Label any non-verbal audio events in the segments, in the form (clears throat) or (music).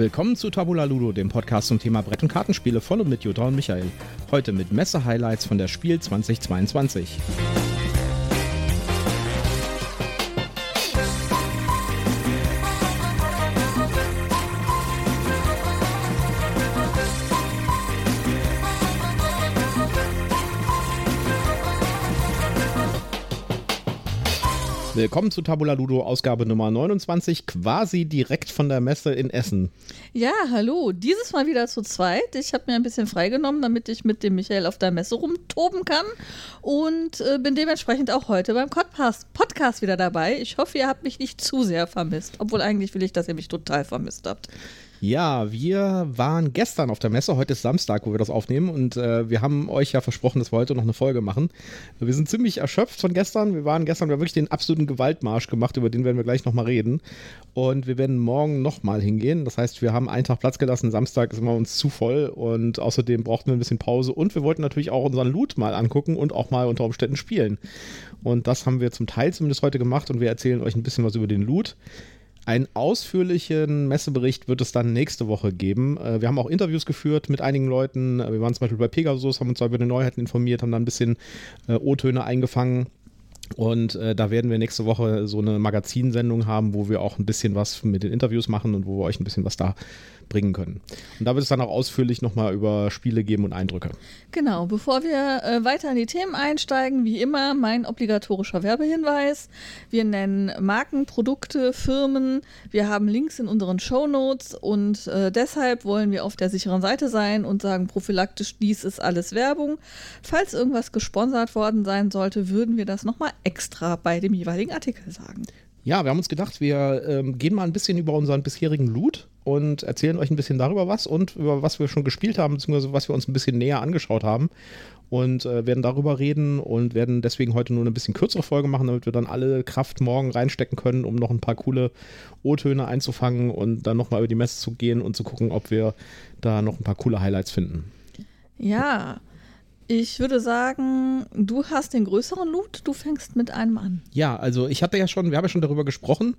Willkommen zu Tabula Ludo, dem Podcast zum Thema Brett- und Kartenspiele von und mit Jutta und Michael. Heute mit Messe-Highlights von der Spiel 2022. Willkommen zu Tabula Ludo, Ausgabe Nummer 29, quasi direkt von der Messe in Essen. Ja, hallo. Dieses Mal wieder zu zweit. Ich habe mir ein bisschen freigenommen, damit ich mit dem Michael auf der Messe rumtoben kann. Und äh, bin dementsprechend auch heute beim Podcast, Podcast wieder dabei. Ich hoffe, ihr habt mich nicht zu sehr vermisst. Obwohl eigentlich will ich, dass ihr mich total vermisst habt. Ja, wir waren gestern auf der Messe. Heute ist Samstag, wo wir das aufnehmen. Und äh, wir haben euch ja versprochen, dass wir heute noch eine Folge machen. Wir sind ziemlich erschöpft von gestern. Wir waren gestern, wir haben wirklich den absoluten Gewaltmarsch gemacht. Über den werden wir gleich nochmal reden. Und wir werden morgen nochmal hingehen. Das heißt, wir haben einen Tag Platz gelassen. Samstag ist immer uns zu voll. Und außerdem brauchten wir ein bisschen Pause. Und wir wollten natürlich auch unseren Loot mal angucken und auch mal unter Umständen spielen. Und das haben wir zum Teil zumindest heute gemacht. Und wir erzählen euch ein bisschen was über den Loot. Einen ausführlichen Messebericht wird es dann nächste Woche geben. Äh, wir haben auch Interviews geführt mit einigen Leuten. Äh, wir waren zum Beispiel bei Pegasus, haben uns über die Neuheiten informiert, haben da ein bisschen äh, O-Töne eingefangen. Und äh, da werden wir nächste Woche so eine Magazinsendung haben, wo wir auch ein bisschen was mit den Interviews machen und wo wir euch ein bisschen was da bringen können. Und da wird es dann auch ausführlich nochmal über Spiele geben und Eindrücke. Genau, bevor wir äh, weiter in die Themen einsteigen, wie immer mein obligatorischer Werbehinweis. Wir nennen Marken, Produkte, Firmen. Wir haben Links in unseren Show Notes und äh, deshalb wollen wir auf der sicheren Seite sein und sagen prophylaktisch, dies ist alles Werbung. Falls irgendwas gesponsert worden sein sollte, würden wir das nochmal extra bei dem jeweiligen Artikel sagen. Ja, wir haben uns gedacht, wir ähm, gehen mal ein bisschen über unseren bisherigen Loot und erzählen euch ein bisschen darüber was und über was wir schon gespielt haben, beziehungsweise was wir uns ein bisschen näher angeschaut haben. Und äh, werden darüber reden und werden deswegen heute nur eine bisschen kürzere Folge machen, damit wir dann alle Kraft morgen reinstecken können, um noch ein paar coole O-Töne einzufangen und dann nochmal über die Messe zu gehen und zu gucken, ob wir da noch ein paar coole Highlights finden. Ja, ich würde sagen, du hast den größeren Loot, du fängst mit einem an. Ja, also ich hatte ja schon, wir haben ja schon darüber gesprochen,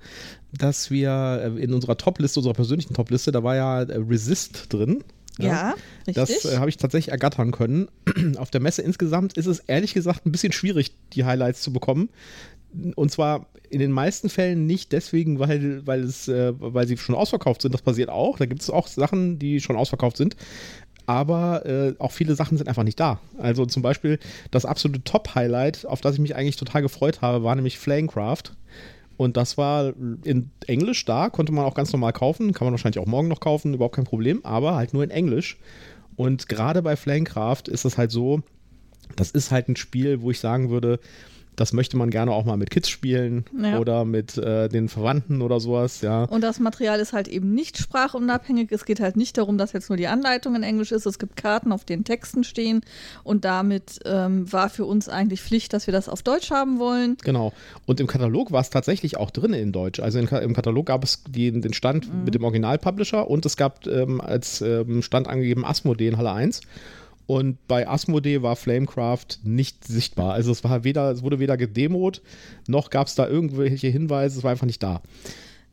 dass wir äh, in unserer Top-Liste, unserer persönlichen Top-Liste, da war ja äh, Resist drin. Ja, ja richtig. Das äh, habe ich tatsächlich ergattern können. (clears throat) Auf der Messe insgesamt ist es ehrlich gesagt ein bisschen schwierig, die Highlights zu bekommen. Und zwar in den meisten Fällen nicht deswegen, weil, weil, es, äh, weil sie schon ausverkauft sind. Das passiert auch. Da gibt es auch Sachen, die schon ausverkauft sind aber äh, auch viele Sachen sind einfach nicht da. Also zum Beispiel das absolute Top-Highlight, auf das ich mich eigentlich total gefreut habe, war nämlich Flamecraft. Und das war in Englisch da, konnte man auch ganz normal kaufen, kann man wahrscheinlich auch morgen noch kaufen, überhaupt kein Problem, aber halt nur in Englisch. Und gerade bei Flamecraft ist es halt so, das ist halt ein Spiel, wo ich sagen würde, das möchte man gerne auch mal mit Kids spielen ja. oder mit äh, den Verwandten oder sowas, ja. Und das Material ist halt eben nicht sprachunabhängig. Es geht halt nicht darum, dass jetzt nur die Anleitung in Englisch ist. Es gibt Karten, auf denen Texten stehen. Und damit ähm, war für uns eigentlich Pflicht, dass wir das auf Deutsch haben wollen. Genau. Und im Katalog war es tatsächlich auch drin in Deutsch. Also in, im Katalog gab es die, den Stand mhm. mit dem Original-Publisher und es gab ähm, als ähm, Stand angegeben Asmodee in Halle 1. Und bei Asmodee war Flamecraft nicht sichtbar. Also es war weder, es wurde weder gedemot, noch gab es da irgendwelche Hinweise, es war einfach nicht da.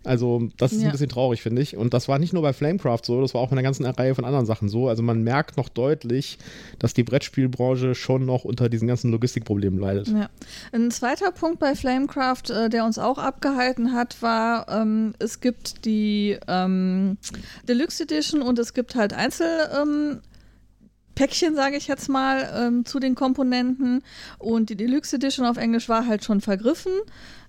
Also, das ist ja. ein bisschen traurig, finde ich. Und das war nicht nur bei Flamecraft so, das war auch in einer ganzen Reihe von anderen Sachen so. Also, man merkt noch deutlich, dass die Brettspielbranche schon noch unter diesen ganzen Logistikproblemen leidet. Ja. Ein zweiter Punkt bei Flamecraft, äh, der uns auch abgehalten hat, war, ähm, es gibt die ähm, Deluxe Edition und es gibt halt Einzel. Ähm, Päckchen, sage ich jetzt mal, ähm, zu den Komponenten. Und die Deluxe Edition auf Englisch war halt schon vergriffen.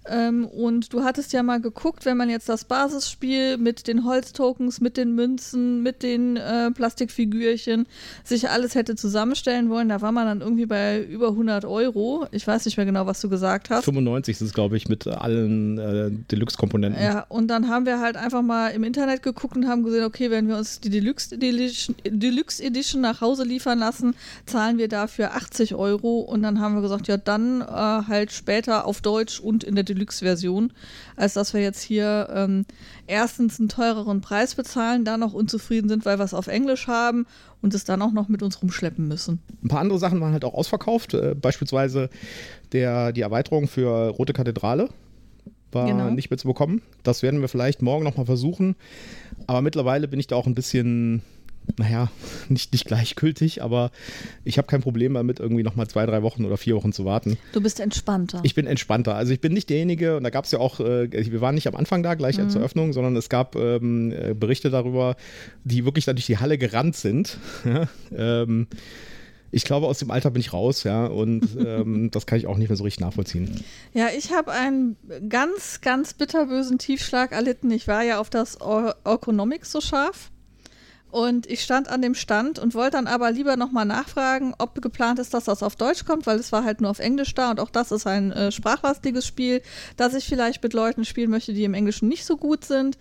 Ähm, und du hattest ja mal geguckt, wenn man jetzt das Basisspiel mit den Holztokens, mit den Münzen, mit den äh, Plastikfigürchen sich alles hätte zusammenstellen wollen, da war man dann irgendwie bei über 100 Euro. Ich weiß nicht mehr genau, was du gesagt hast. 95 ist es, glaube ich, mit allen äh, Deluxe-Komponenten. Ja, und dann haben wir halt einfach mal im Internet geguckt und haben gesehen, okay, wenn wir uns die Deluxe Edition, Deluxe Edition nach Hause liefern lassen, zahlen wir dafür 80 Euro. Und dann haben wir gesagt, ja, dann äh, halt später auf Deutsch und in der Deluxe-Version, als dass wir jetzt hier ähm, erstens einen teureren Preis bezahlen, da noch unzufrieden sind, weil wir es auf Englisch haben und es dann auch noch mit uns rumschleppen müssen. Ein paar andere Sachen waren halt auch ausverkauft, äh, beispielsweise der, die Erweiterung für Rote Kathedrale. war Genau. nicht mehr zu bekommen. Das werden wir vielleicht morgen nochmal versuchen. Aber mittlerweile bin ich da auch ein bisschen, naja, nicht, nicht gleichgültig, aber ich habe kein Problem damit, irgendwie nochmal zwei, drei Wochen oder vier Wochen zu warten. Du bist entspannter. Ich bin entspannter. Also ich bin nicht derjenige, und da gab es ja auch, äh, wir waren nicht am Anfang da, gleich zur Öffnung, sondern es gab ähm, äh, Berichte darüber, die wirklich dann durch die Halle gerannt sind. (laughs) Ähm, ich glaube, aus dem Alter bin ich raus, ja, und (laughs) ähm, das kann ich auch nicht mehr so richtig nachvollziehen. Ja, ich habe einen ganz, ganz bitterbösen Tiefschlag erlitten. Ich war ja auf das Or Orconomics so scharf. Und ich stand an dem Stand und wollte dann aber lieber nochmal nachfragen, ob geplant ist, dass das auf Deutsch kommt, weil es war halt nur auf Englisch da und auch das ist ein äh, sprachlastiges Spiel, das ich vielleicht mit Leuten spielen möchte, die im Englischen nicht so gut sind.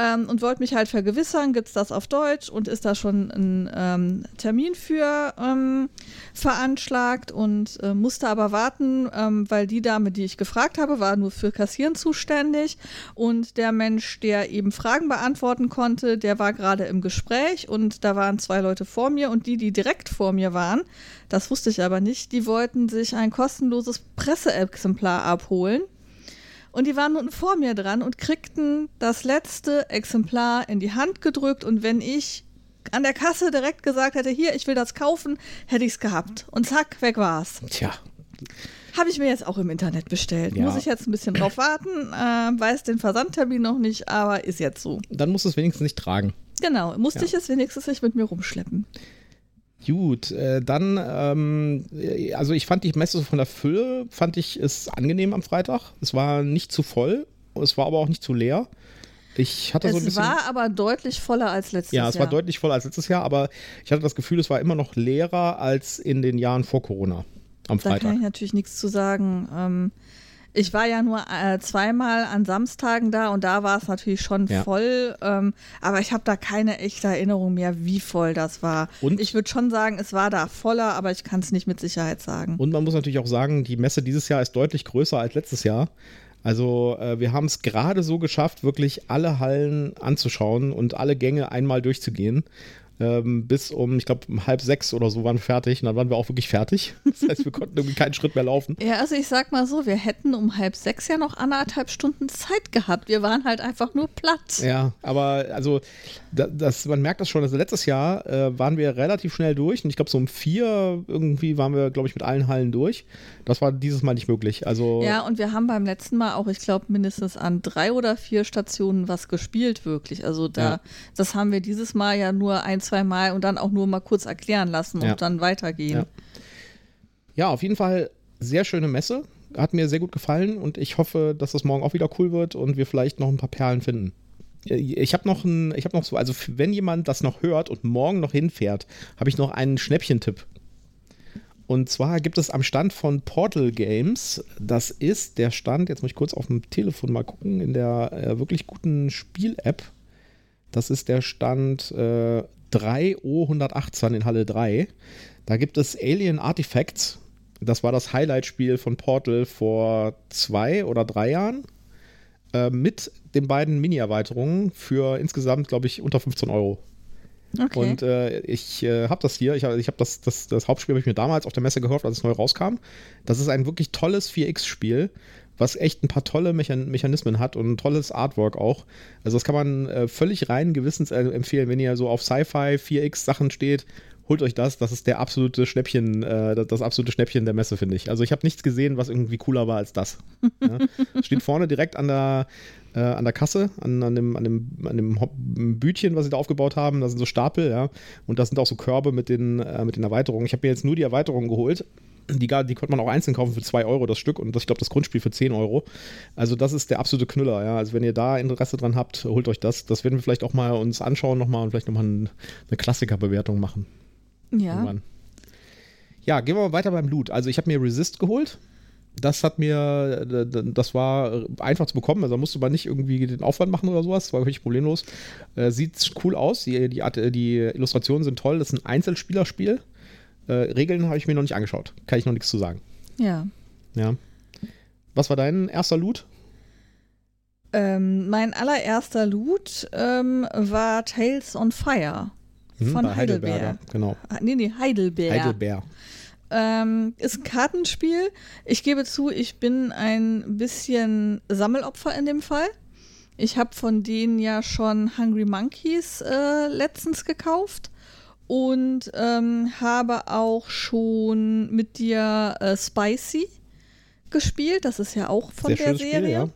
Ähm, und wollte mich halt vergewissern, gibt es das auf Deutsch und ist da schon ein ähm, Termin für ähm, veranschlagt und äh, musste aber warten, ähm, weil die Dame, die ich gefragt habe, war nur für Kassieren zuständig und der Mensch, der eben Fragen beantworten konnte, der war gerade im Gespräch und da waren zwei Leute vor mir und die, die direkt vor mir waren, das wusste ich aber nicht, die wollten sich ein kostenloses Presseexemplar abholen. Und die waren nun vor mir dran und kriegten das letzte Exemplar in die Hand gedrückt. Und wenn ich an der Kasse direkt gesagt hätte, hier, ich will das kaufen, hätte ich es gehabt. Und zack, weg war's. Tja, Habe ich mir jetzt auch im Internet bestellt. Ja. Muss ich jetzt ein bisschen drauf warten, äh, weiß den Versandtermin noch nicht, aber ist jetzt so. dann musst du es wenigstens nicht tragen. Genau, musste Ja. ich es wenigstens nicht mit mir rumschleppen. Gut, äh, dann, ähm, äh, also ich fand die Messe so von der Fülle, fand ich es angenehm am Freitag. Es war nicht zu voll, es war aber auch nicht zu leer. Ich hatte so ein Es bisschen. war aber deutlich voller als letztes ja, Jahr. es war deutlich voller als letztes Jahr, aber ich hatte das Gefühl, es war immer noch leerer als in den Jahren vor Corona am Da kann Freitag. ich natürlich nichts zu sagen. Ähm, ich war ja nur äh, zweimal an Samstagen da und da war es natürlich schon Ja. voll. Ähm, aber ich habe da keine echte Erinnerung mehr, wie voll das war. Und? Ich würde schon sagen, es war da voller, aber ich kann es nicht mit Sicherheit sagen. Und man muss natürlich auch sagen, die Messe dieses Jahr ist deutlich größer als letztes Jahr. Also äh, wir haben es gerade so geschafft, wirklich alle Hallen anzuschauen und alle Gänge einmal durchzugehen. Ähm, bis um, ich glaube, um halb sechs oder so waren wir fertig und dann waren wir auch wirklich fertig. (laughs) Das heißt, wir konnten irgendwie keinen Schritt mehr laufen. Ja, also ich sag mal so, wir hätten um halb sechs ja noch anderthalb Stunden Zeit gehabt. Wir waren halt einfach nur platt. Ja, aber also da, das, man merkt das schon. Also letztes Jahr äh, waren wir relativ schnell durch und ich glaube so um vier irgendwie waren wir, glaube ich, mit allen Hallen durch. Das war dieses Mal nicht möglich. Also Ja, und wir haben beim letzten Mal auch, ich glaube, mindestens an drei oder vier Stationen was gespielt, wirklich. Also da, Ja. das haben wir dieses Mal ja nur ein, zwei Mal und dann auch nur mal kurz erklären lassen Ja. und dann weitergehen. Ja. Ja, auf jeden Fall sehr schöne Messe. Hat mir sehr gut gefallen und ich hoffe, dass das morgen auch wieder cool wird und wir vielleicht noch ein paar Perlen finden. Äh, Ich habe noch ein, ich habe noch so, also wenn jemand das noch hört und morgen noch hinfährt, habe ich noch einen Schnäppchentipp. Und zwar gibt es am Stand von Portal Games, das ist der Stand, jetzt muss ich kurz auf dem Telefon mal gucken, in der äh, wirklich guten Spiel-App. Das ist der Stand äh, 3O118 in Halle 3. Da gibt es Alien Artifacts. Das war das Highlight-Spiel von Portal vor zwei oder drei Jahren. Äh, mit den beiden Mini-Erweiterungen für insgesamt, glaube ich, unter 15 Euro. Okay. Und äh, ich äh, habe das hier, ich habe ich hab das, das, das Hauptspiel habe ich mir damals auf der Messe gehört, als es neu rauskam. Das ist ein wirklich tolles 4X-Spiel, was echt ein paar tolle Mechan Mechanismen hat und ein tolles Artwork auch. Also das kann man äh, völlig rein gewissens äh, empfehlen, wenn ihr so auf Sci-Fi 4X-Sachen steht. Holt euch das, das ist der absolute Schnäppchen, äh, das, das absolute Schnäppchen der Messe, finde ich. Also ich habe nichts gesehen, was irgendwie cooler war als das. Ja. (laughs) Steht vorne direkt an der, äh, an der Kasse, an, an, dem, an, dem, an dem Bütchen, was sie da aufgebaut haben. Da sind so Stapel, ja. Und da sind auch so Körbe mit den, äh, mit den Erweiterungen. Ich habe mir jetzt nur die Erweiterungen geholt. Die, die konnte man auch einzeln kaufen für 2 Euro das Stück und das, ich glaube, das Grundspiel für 10 Euro. Also, das ist der absolute Knüller, ja. Also, wenn ihr da Interesse dran habt, holt euch das. Das werden wir vielleicht auch mal uns anschauen nochmal und vielleicht nochmal ein, eine Klassikerbewertung machen. ja. Irgendwann. Ja, gehen wir mal weiter beim Loot. Also ich habe mir Resist geholt. Das hat mir, äh, das war einfach zu bekommen. Also da musste man nicht irgendwie den Aufwand machen oder sowas. Das war wirklich problemlos. Äh, sieht cool aus. Die, die, Art- die Illustrationen sind toll. Das ist ein Einzelspielerspiel. Äh, Regeln habe ich mir noch nicht angeschaut. Kann ich noch nichts zu sagen. ja. Ja. Was war dein erster Loot? Ähm, mein allererster Loot ähm, war Tales on Fire Hm, von bei Heidelberg. Heidelberger. Genau. Ah, Nee, nee, Heidelberg. Heidelberg. Ähm, ist ein Kartenspiel. Ich gebe zu, ich bin ein bisschen Sammelopfer in dem Fall. Ich habe von denen ja schon Hungry Monkeys äh, letztens gekauft und ähm, habe auch schon mit dir äh, Spicy gespielt. Das ist ja auch von Sehr der Serie. Spiel, ja.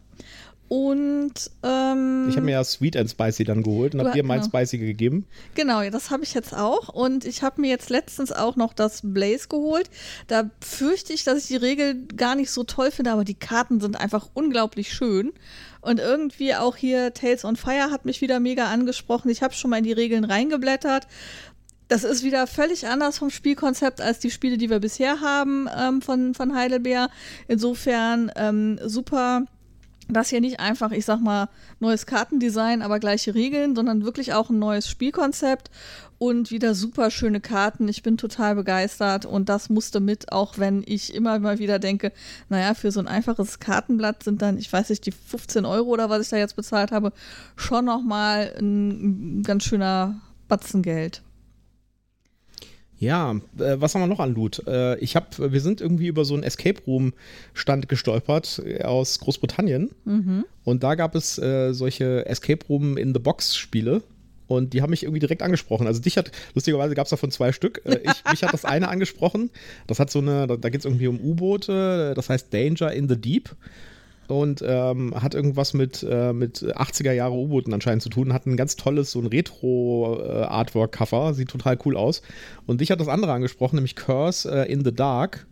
Und ähm, Ich habe mir ja Sweet and Spicy dann geholt und habe dir mein genau. Spicy gegeben. Genau, das habe ich jetzt auch. Und ich habe mir jetzt letztens auch noch das Blaze geholt. Da fürchte ich, dass ich die Regel gar nicht so toll finde, aber die Karten sind einfach unglaublich schön. Und irgendwie auch hier Tales on Fire hat mich wieder mega angesprochen. Ich habe schon mal in die Regeln reingeblättert. Das ist wieder völlig anders vom Spielkonzept als die Spiele, die wir bisher haben ähm, von, von Heidelbeer. Insofern ähm, super das hier nicht einfach, ich sag mal, neues Kartendesign, aber gleiche Regeln, sondern wirklich auch ein neues Spielkonzept und wieder super schöne Karten. Ich bin total begeistert und das musste mit, auch wenn ich immer mal wieder denke, naja, für so ein einfaches Kartenblatt sind dann, ich weiß nicht, die 15 Euro oder was ich da jetzt bezahlt habe, schon nochmal ein, ein ganz schöner Batzen Geld. Ja, äh, was haben wir noch an Loot? Äh, ich habe, wir sind irgendwie über so einen Escape Room Stand gestolpert äh, aus Großbritannien und da gab es äh, solche Escape Room in the Box Spiele. Und die haben mich irgendwie direkt angesprochen. Also dich hat, lustigerweise gab es davon zwei Stück. Äh, ich, mich hat das eine angesprochen. Das hat so eine, da, da geht es irgendwie um U-Boote. Das heißt Danger in the Deep. Und ähm, hat irgendwas mit, äh, mit 80er Jahre U-Booten anscheinend zu tun. Hat ein ganz tolles, so ein Retro-Artwork-Cover. Sieht total cool aus. Und dich hat das andere angesprochen, nämlich Curse äh, in the Dark,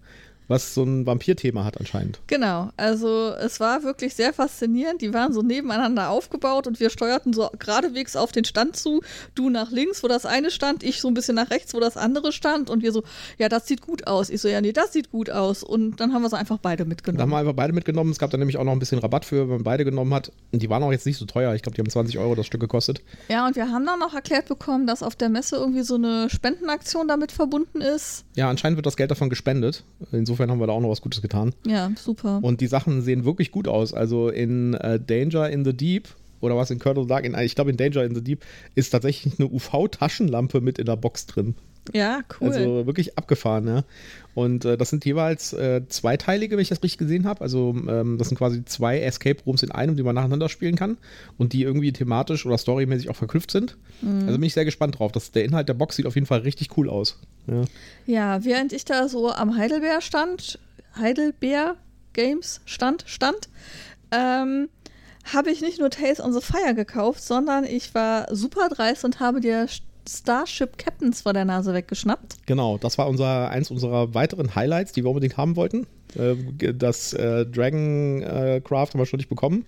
was so ein Vampir-Thema hat anscheinend. Genau, also es war wirklich sehr faszinierend. Die waren so nebeneinander aufgebaut und wir steuerten so geradewegs auf den Stand zu. Du nach links, wo das eine stand, ich so ein bisschen nach rechts, wo das andere stand und wir so, ja, das sieht gut aus. Ich so, ja, nee, das sieht gut aus. Und dann haben wir sie einfach beide Da haben mitgenommen. wir einfach beide mitgenommen. Es gab dann nämlich auch noch ein bisschen Rabatt für, wenn man beide genommen hat. Und die waren auch jetzt nicht so teuer. Ich glaube, die haben 20 Euro das Stück gekostet. Ja, und wir haben dann noch erklärt bekommen, dass auf der Messe irgendwie so eine Spendenaktion damit verbunden ist. Ja, anscheinend wird das Geld davon gespendet. Insofern haben wir da auch noch was Gutes getan. Ja, super. Und die Sachen sehen wirklich gut aus. Also in äh, Danger in the Deep oder was in Colonel Dark, in, ich glaube in Danger in the Deep ist tatsächlich eine UV-Taschenlampe mit in der Box drin. Ja, cool. Also wirklich abgefahren, ja. Und äh, das sind jeweils äh, zweiteilige, wenn ich das richtig gesehen habe. Also ähm, das sind quasi zwei Escape Rooms in einem, die man nacheinander spielen kann und die irgendwie thematisch oder storymäßig auch verknüpft sind. Also bin ich sehr gespannt drauf. Das, der Inhalt der Box sieht auf jeden Fall richtig cool aus. Ja. Ja, während ich da so am Heidelbeer stand, Heidelbeer Games stand, stand, ähm, habe ich nicht nur Tales on the Fire gekauft, sondern ich war super dreist und habe dir Starship Captains vor der Nase weggeschnappt. Genau, das war unser, eins unserer weiteren Highlights, die wir unbedingt haben wollten. Äh, das äh, Dragon äh, Craft haben wir schon nicht bekommen.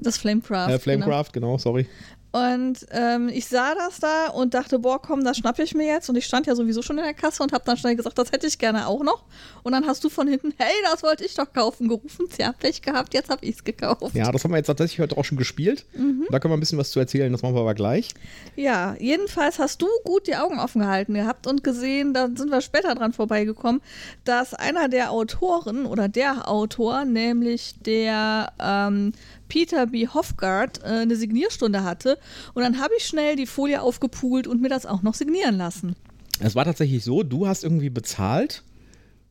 Das Flamecraft. Äh, Flamecraft, genau. sorry. Und ähm, ich sah das da und dachte, boah, komm, das schnapp ich mir jetzt. Und ich stand ja sowieso schon in der Kasse und habe dann schnell gesagt, das hätte ich gerne auch noch. Und dann hast du von hinten, hey, das wollte ich doch kaufen, gerufen. Tja, Pech gehabt, jetzt habe ich es gekauft. Ja, das haben wir jetzt tatsächlich heute auch schon gespielt. Da können wir ein bisschen was zu erzählen, das machen wir aber gleich. Ja, jedenfalls hast du gut die Augen offen gehalten gehabt und gesehen, da sind wir später dran vorbeigekommen, dass einer der Autoren oder der Autor, nämlich der ähm, Peter B. Hofgard, äh, eine Signierstunde hatte. Und dann habe ich schnell die Folie aufgepult und mir das auch noch signieren lassen. Es war tatsächlich so, du hast irgendwie bezahlt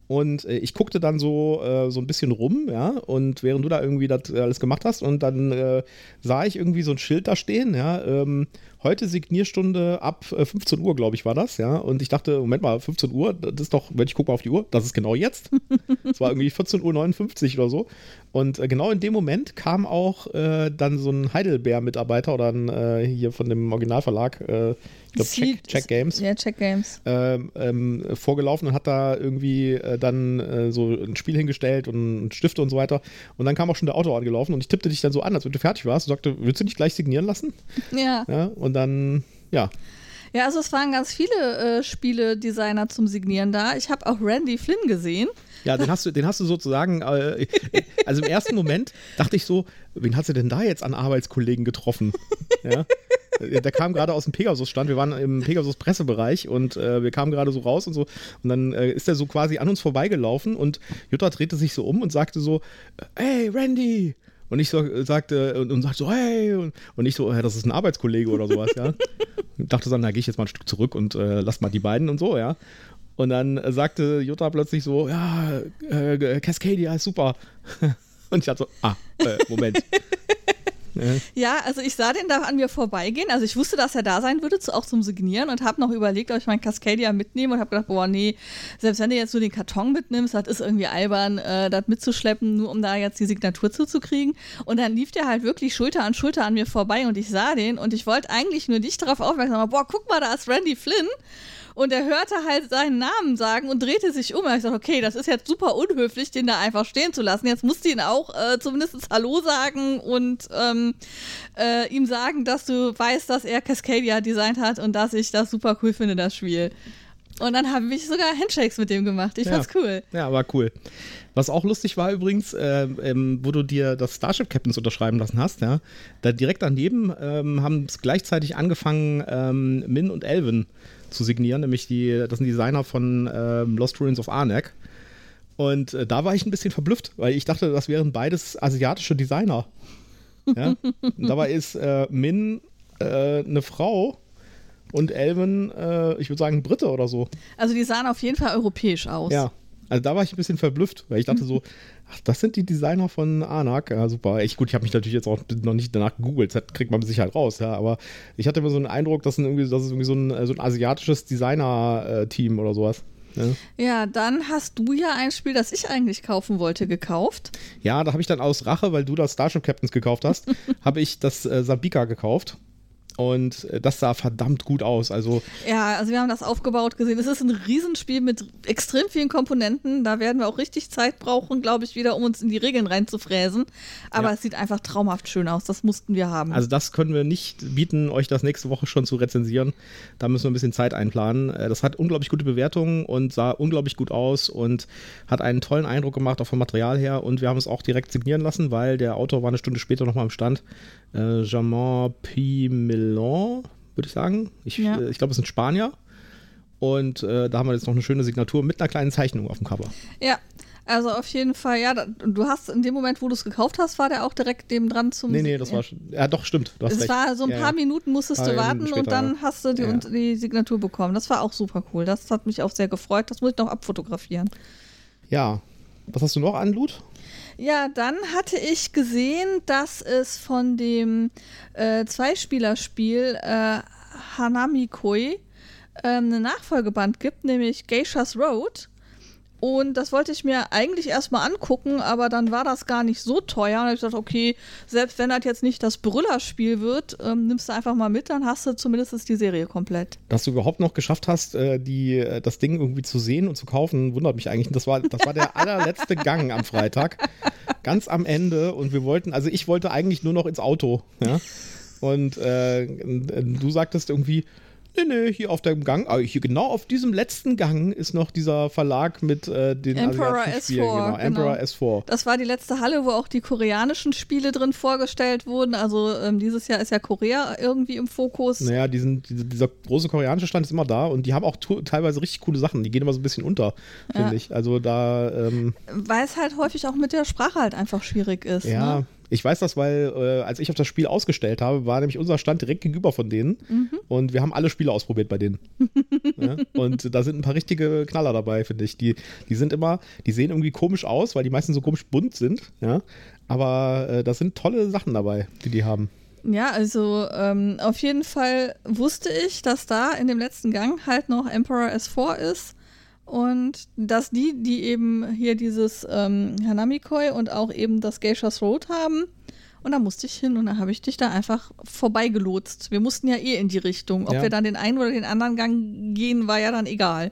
und äh, ich guckte dann so, äh, so ein bisschen rum, ja, und während du da irgendwie das äh, alles gemacht hast und dann äh, sah ich irgendwie so ein Schild da stehen, ja, ähm, heute Signierstunde ab äh, 15 Uhr, glaube ich, war das, ja, und ich dachte, Moment mal, 15 Uhr, das ist doch, wenn ich gucke mal auf die Uhr, das ist genau jetzt. (laughs) Es war irgendwie 14.59 Uhr oder so und äh, genau in dem Moment kam auch äh, dann so ein Heidelbeer-Mitarbeiter oder ein äh, hier von dem Originalverlag, äh, ich glaube Check, Check Games Ja, Check Games. ähm, ähm, vorgelaufen und hat da irgendwie äh, dann äh, so ein Spiel hingestellt und einen Stift und so weiter. Und dann kam auch schon der Autor angelaufen und ich tippte dich dann so an, als wenn du fertig warst und sagte, willst du nicht gleich signieren lassen? Ja. Ja, und dann, ja. Ja, also es waren ganz viele äh, Spieledesigner zum Signieren da. Ich habe auch Randy Flynn gesehen. Ja, den hast du, den hast du sozusagen, äh, also im ersten Moment dachte ich so, wen hat sie denn da jetzt an Arbeitskollegen getroffen? Ja. Der kam gerade aus dem Pegasus-Stand, wir waren im Pegasus-Pressebereich und äh, wir kamen gerade so raus und so. Und dann äh, ist er so quasi an uns vorbeigelaufen und Jutta drehte sich so um und sagte so: Hey, Randy! Und ich so, sagte und, und sagte so, hey, und, und ich so, ja, das ist ein Arbeitskollege oder sowas, ja. (laughs) Und dachte dann, da gehe ich jetzt mal ein Stück zurück und äh, lass mal die beiden und so, ja. Und dann äh, sagte Jutta plötzlich so, ja, äh, Cascadia ist super. (laughs) Und ich dachte so, ah, äh, Moment. (laughs) Ja, also ich sah den da an mir vorbeigehen. Also ich wusste, dass er da sein würde, auch zum Signieren und habe noch überlegt, ob ich meinen Cascadia mitnehme und habe gedacht, boah, nee, selbst wenn du jetzt nur den Karton mitnimmst, das ist irgendwie albern, äh, das mitzuschleppen, nur um da jetzt die Signatur zuzukriegen. Und dann lief der halt wirklich Schulter an Schulter an mir vorbei und ich sah den und ich wollte eigentlich nur dich darauf aufmerksam machen, boah, guck mal, da ist Randy Flynn. Und er hörte halt seinen Namen sagen und drehte sich um. Ich dachte, okay, das ist jetzt super unhöflich, den da einfach stehen zu lassen. Jetzt musst du ihn auch äh, zumindest Hallo sagen und ähm, äh, ihm sagen, dass du weißt, dass er Cascadia designt hat und dass ich das super cool finde, das Spiel. Und dann habe ich sogar Handshakes mit dem gemacht. Ich ja. fand's cool. Ja, war cool. Was auch lustig war übrigens, äh, ähm, wo du dir das Starship Captains unterschreiben lassen hast, ja, da direkt daneben ähm, haben es gleichzeitig angefangen, ähm, Min und Elvin zu signieren, nämlich die, das sind Designer von ähm, Lost Ruins of Arnak. Und äh, da war ich ein bisschen verblüfft, weil ich dachte, das wären beides asiatische Designer. Ja? Und dabei ist äh, Min äh, eine Frau und Elvin, äh, ich würde sagen, Brite oder so. Also die sahen auf jeden Fall europäisch aus. Ja. Also da war ich ein bisschen verblüfft, weil ich dachte so, (laughs) ach, das sind die Designer von Anak. Ja, super. Ich, gut, ich habe mich natürlich jetzt auch noch nicht danach gegoogelt, das kriegt man mit Sicherheit raus, ja. Aber ich hatte immer so einen Eindruck, dass, irgendwie, das ist irgendwie so ein, so ein asiatisches Designer-Team oder sowas. Ja. ja. dann hast du ja ein Spiel, das ich eigentlich kaufen wollte, gekauft. Ja, da habe ich dann aus Rache, weil du das Starship Captains gekauft hast, (laughs) habe ich das äh, Sabika gekauft. Und äh, das sah verdammt gut aus. Also ja, also wir haben das aufgebaut gesehen. Es ist ein Riesenspiel mit extrem vielen Komponenten. Da werden wir auch richtig Zeit brauchen, glaube ich, wieder, um uns in die Regeln reinzufräsen. Aber ja. es sieht einfach traumhaft schön aus. Das mussten wir haben. Also das können wir nicht bieten, euch das nächste Woche schon zu rezensieren. Da müssen wir ein bisschen Zeit einplanen. Äh, das hat unglaublich gute Bewertungen und sah unglaublich gut aus und hat einen tollen Eindruck gemacht, auch vom Material her. Und wir haben es auch direkt signieren lassen, weil der Autor war eine Stunde später nochmal im Stand. Äh, Jamon P. Milon, würde ich sagen. Ich, ja. äh, ich glaube, es sind Spanier. Und äh, da haben wir jetzt noch eine schöne Signatur mit einer kleinen Zeichnung auf dem Cover. Ja, also auf jeden Fall, ja, du hast in dem Moment, wo du es gekauft hast, war der auch direkt neben dran zum. Nee, nee, das war. Ja, doch, stimmt. Es war so ein paar ja, Minuten musstest du warten später, und dann hast du die, ja. die, Signatur bekommen. Das war auch super cool. Das hat mich auch sehr gefreut. Das muss ich noch abfotografieren. Ja. Was hast du noch an Loot? Ja, dann hatte ich gesehen, dass es von dem äh, Zweispielerspiel äh, Hanamikoi äh, eine Nachfolgeband gibt, nämlich Geishas Road. Und das wollte ich mir eigentlich erstmal angucken, aber dann war das gar nicht so teuer. Und ich dachte, okay, selbst wenn das jetzt nicht das Brüllerspiel wird, ähm, nimmst du einfach mal mit, dann hast du zumindest die Serie komplett. Dass du überhaupt noch geschafft hast, äh, die, äh, das Ding irgendwie zu sehen und zu kaufen, wundert mich eigentlich. Das war, das war der (laughs) allerletzte Gang am Freitag. Ganz am Ende. Und wir wollten, also ich wollte eigentlich nur noch ins Auto. Ja? Und äh, du sagtest irgendwie, Nee, nee, hier auf dem Gang, aber hier genau auf diesem letzten Gang ist noch dieser Verlag mit äh, den Emperor S4. Spielen, genau, Emperor genau. S4. Das war die letzte Halle, wo auch die koreanischen Spiele drin vorgestellt wurden. Also ähm, dieses Jahr ist ja Korea irgendwie im Fokus. Naja, diesen, dieser große koreanische Stand ist immer da und die haben auch teilweise richtig coole Sachen. Die gehen immer so ein bisschen unter, finde ja. ich. Also da. Ähm, Weil es halt häufig auch mit der Sprache halt einfach schwierig ist. Ja. Ne? Ich weiß das, weil äh, als ich auf das Spiel ausgestellt habe, war nämlich unser Stand direkt gegenüber von denen. Mhm. Und wir haben alle Spiele ausprobiert bei denen. (laughs) ja? Und da sind ein paar richtige Knaller dabei, finde ich. Die, die sind immer, die sehen irgendwie komisch aus, weil die meisten so komisch bunt sind. Ja? Aber äh, da sind tolle Sachen dabei, die die haben. Ja, also ähm, auf jeden Fall wusste ich, dass da in dem letzten Gang halt noch Emperor S4 ist. Und dass die, die eben hier dieses ähm, Hanamikoi und auch eben das Geishas Road haben. Und da musste ich hin und da habe ich dich da einfach vorbeigelotst. Wir mussten ja eh in die Richtung. Ob ja. wir dann den einen oder den anderen Gang gehen, war ja dann egal.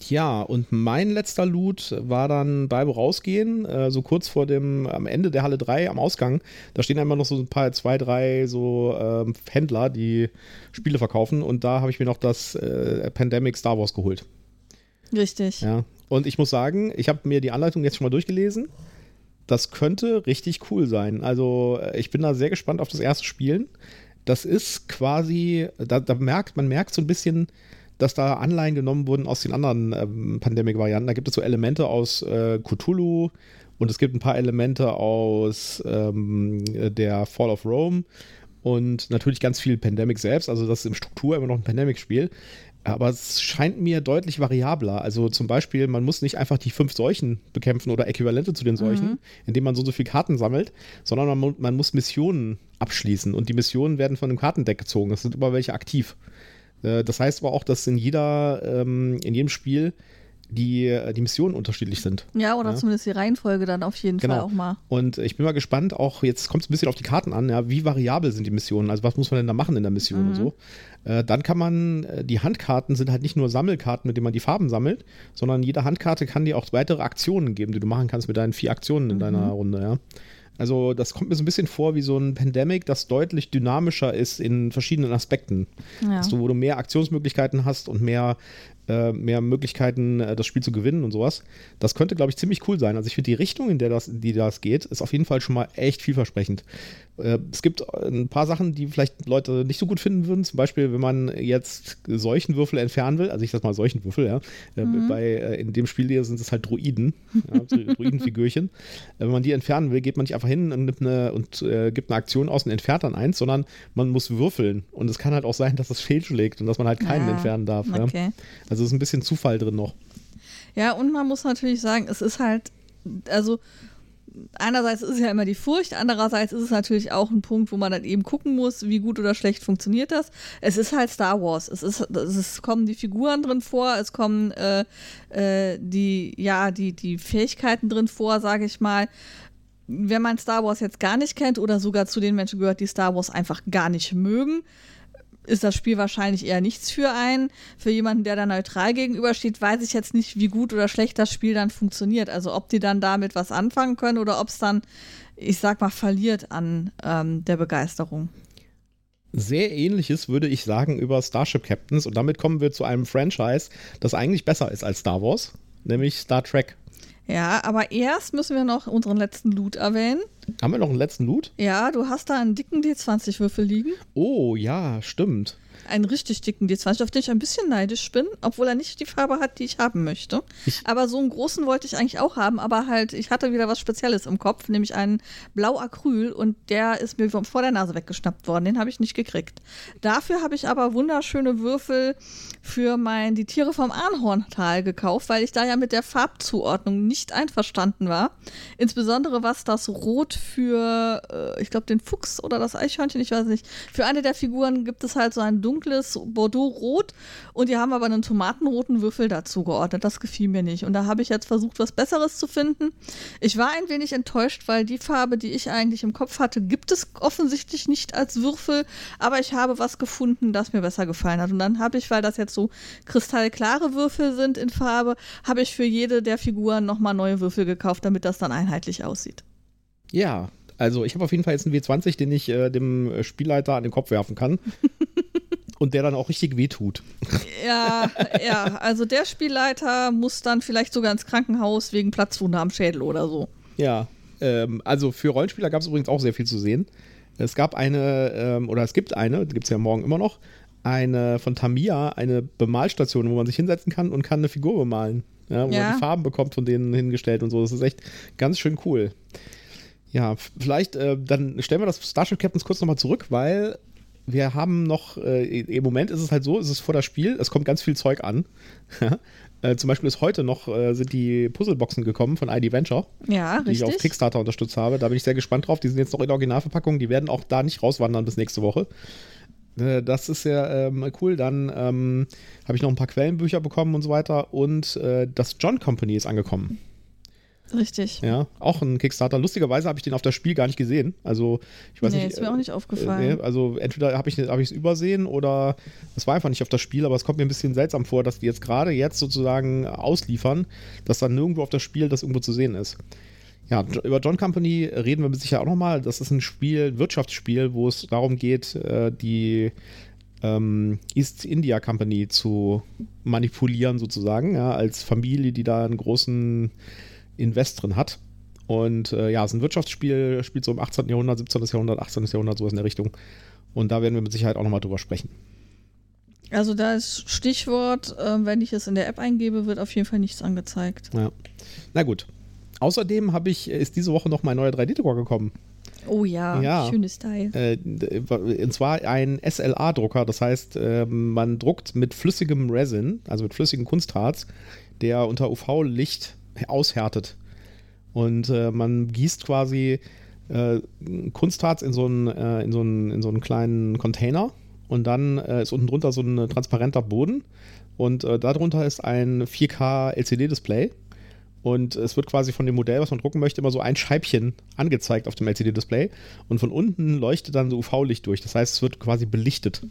Ja, und mein letzter Loot war dann beim Rausgehen, äh, so kurz vor dem, am Ende der Halle 3, am Ausgang. Da stehen immer noch so ein paar, zwei, drei so ähm, Händler, die Spiele verkaufen. Und da habe ich mir noch das äh, Pandemic Star Wars geholt. Richtig. Ja. Und ich muss sagen, ich habe mir die Anleitung jetzt schon mal durchgelesen. Das könnte richtig cool sein. Also, äh, ich bin da sehr gespannt auf das erste Spielen. Das ist quasi, da, da merkt, man merkt so ein bisschen, dass da Anleihen genommen wurden aus den anderen ähm, Pandemic-Varianten. Da gibt es so Elemente aus äh, Cthulhu und es gibt ein paar Elemente aus ähm, der Fall of Rome und natürlich ganz viel Pandemic selbst. Also das ist im Struktur immer noch ein Pandemic-Spiel. Aber es scheint mir deutlich variabler. Also zum Beispiel, man muss nicht einfach die fünf Seuchen bekämpfen oder Äquivalente zu den Seuchen, mhm. indem man so so viele Karten sammelt, sondern man, man, muss Missionen abschließen. Und die Missionen werden von einem Kartendeck gezogen. Das sind immer welche aktiv. Äh, das heißt aber auch, dass in jeder, ähm, in jedem Spiel die, äh, die Missionen unterschiedlich sind. Ja, oder ja. zumindest die Reihenfolge dann auf jeden genau. Fall auch mal. Und ich bin mal gespannt, auch jetzt kommt es ein bisschen auf die Karten an, ja, wie variabel sind die Missionen, also was muss man denn da machen in der Mission mhm. und so. Äh, dann kann man, äh, die Handkarten sind halt nicht nur Sammelkarten, mit denen man die Farben sammelt, sondern jede Handkarte kann dir auch weitere Aktionen geben, die du machen kannst mit deinen vier Aktionen in mhm. deiner Runde, ja. Also das kommt mir so ein bisschen vor wie so ein Pandemic, das deutlich dynamischer ist in verschiedenen Aspekten. Ja. Du, wo du mehr Aktionsmöglichkeiten hast und mehr äh, mehr Möglichkeiten, äh, das Spiel zu gewinnen und sowas. Das könnte, glaube ich, ziemlich cool sein. Also ich finde die Richtung, in der das, die das geht, ist auf jeden Fall schon mal echt vielversprechend. Äh, es gibt ein paar Sachen, die vielleicht Leute nicht so gut finden würden. Zum Beispiel, wenn man jetzt Seuchenwürfel entfernen will, also ich sag mal Seuchenwürfel, ja. Äh, mhm. Bei, äh, in dem Spiel hier sind es halt Druiden, ja, (laughs) Druidenfigürchen. wenn man die entfernen will, geht man nicht einfach hin und, nimmt eine, und äh, gibt eine Aktion aus und entfernt dann eins, sondern man muss würfeln. Und es kann halt auch sein, dass es (laughs) fehlschlägt und dass man halt keinen ah, entfernen darf. Okay. Ja. Also ist ein bisschen Zufall drin noch. Ja, und man muss natürlich sagen, es ist halt, also einerseits ist es ja immer die Furcht, andererseits ist es natürlich auch ein Punkt, wo man dann eben gucken muss, wie gut oder schlecht funktioniert das. Es ist halt Star Wars. Es, ist, es kommen die Figuren drin vor, es kommen äh, äh, die, ja, die, die Fähigkeiten drin vor, sage ich mal. Wenn man Star Wars jetzt gar nicht kennt oder sogar zu den Menschen gehört, die Star Wars einfach gar nicht mögen, ist das Spiel wahrscheinlich eher nichts für einen. Für jemanden, der da neutral gegenübersteht, weiß ich jetzt nicht, wie gut oder schlecht das Spiel dann funktioniert. Also ob die dann damit was anfangen können oder ob es dann, ich sag mal, verliert an ähm, der Begeisterung. Sehr ähnliches würde ich sagen über Starship Captains und damit kommen wir zu einem Franchise, das eigentlich besser ist als Star Wars, nämlich Star Trek. Ja, aber erst müssen wir noch unseren letzten Loot erwähnen. Haben wir noch einen letzten Loot? Ja, du hast da einen dicken D20-Würfel liegen. Oh, ja, stimmt einen richtig dicken D20, auf den ich ein bisschen neidisch bin, obwohl er nicht die Farbe hat, die ich haben möchte. Ich aber so einen großen wollte ich eigentlich auch haben, aber halt, ich hatte wieder was Spezielles im Kopf, nämlich einen Blau-Acryl und der ist mir vor der Nase weggeschnappt worden. Den habe ich nicht gekriegt. Dafür habe ich aber wunderschöne Würfel für mein Die Tiere vom Ahorntal gekauft, weil ich da ja mit der Farbzuordnung nicht einverstanden war. Insbesondere was das Rot für, äh, ich glaube, den Fuchs oder das Eichhörnchen, ich weiß nicht. Für eine der Figuren gibt es halt so ein dunkles dunkles Bordeaux-Rot und die haben aber einen tomatenroten Würfel dazu geordnet. Das gefiel mir nicht. Und da habe ich jetzt versucht, was Besseres zu finden. Ich war ein wenig enttäuscht, weil die Farbe, die ich eigentlich im Kopf hatte, gibt es offensichtlich nicht als Würfel, aber ich habe was gefunden, das mir besser gefallen hat. Und dann habe ich, weil das jetzt so kristallklare Würfel sind in Farbe, habe ich für jede der Figuren nochmal neue Würfel gekauft, damit das dann einheitlich aussieht. Ja, also ich habe auf jeden Fall jetzt einen W20, den ich äh, dem Spielleiter an den Kopf werfen kann. (laughs) und der dann auch richtig wehtut. Ja, ja, also der Spielleiter muss dann vielleicht sogar ins Krankenhaus wegen Platzwunde am Schädel oder so. Ja, ähm, also für Rollenspieler gab es übrigens auch sehr viel zu sehen. Es gab eine, ähm, oder es gibt eine, gibt es ja morgen immer noch, eine von Tamiya, eine Bemalstation, wo man sich hinsetzen kann und kann eine Figur bemalen. Ja, wo ja. man die Farben bekommt von denen hingestellt und so. Das ist echt ganz schön cool. Ja, vielleicht, äh, dann stellen wir das Starship Captains kurz nochmal zurück, weil wir haben noch, äh, im Moment ist es halt so, ist es vor das Spiel, es kommt ganz viel Zeug an. (laughs) äh, zum Beispiel ist heute noch, äh, sind die Puzzleboxen gekommen von ID Venture. Ja, die richtig. ich auf Kickstarter unterstützt habe. Da bin ich sehr gespannt drauf. Die sind jetzt noch in der Originalverpackung, die werden auch da nicht rauswandern bis nächste Woche. Äh, das ist ja ähm, cool. Dann ähm, habe ich noch ein paar Quellenbücher bekommen und so weiter. Und äh, das John Company ist angekommen. Richtig. Ja, auch ein Kickstarter. Lustigerweise habe ich den auf das Spiel gar nicht gesehen. Also, ich weiß nee, nicht. ist mir auch nicht aufgefallen. Äh, nee, also, entweder habe ich es hab übersehen oder es war einfach nicht auf das Spiel, aber es kommt mir ein bisschen seltsam vor, dass die jetzt gerade jetzt sozusagen ausliefern, dass dann nirgendwo auf das Spiel das irgendwo zu sehen ist. Ja, über John Company reden wir sicher auch nochmal. Das ist ein Spiel, ein Wirtschaftsspiel, wo es darum geht, äh, die ähm, East India Company zu manipulieren, sozusagen, ja, als Familie, die da einen großen Invest drin hat. Und äh, ja, es ist ein Wirtschaftsspiel, spielt so im 18. Jahrhundert, 17. Jahrhundert, 18. Jahrhundert, sowas in der Richtung. Und da werden wir mit Sicherheit auch nochmal drüber sprechen. Also da ist Stichwort, äh, wenn ich es in der App eingebe, wird auf jeden Fall nichts angezeigt. Ja. Na gut. Außerdem ich, ist diese Woche noch mein neuer 3D-Drucker gekommen. Oh ja, Ja. schönes Teil. Äh, und zwar ein SLA-Drucker, das heißt, äh, man druckt mit flüssigem Resin, also mit flüssigem Kunstharz, der unter UV-Licht aushärtet. Und äh, man gießt quasi äh, Kunstharz in so, einen, äh, in, so einen, in so einen kleinen Container und dann äh, ist unten drunter so ein transparenter Boden und äh, darunter ist ein 4K LCD-Display. Und es wird quasi von dem Modell, was man drucken möchte, immer so ein Scheibchen angezeigt auf dem LCD-Display. Und von unten leuchtet dann so UV-Licht durch. Das heißt, es wird quasi belichtet.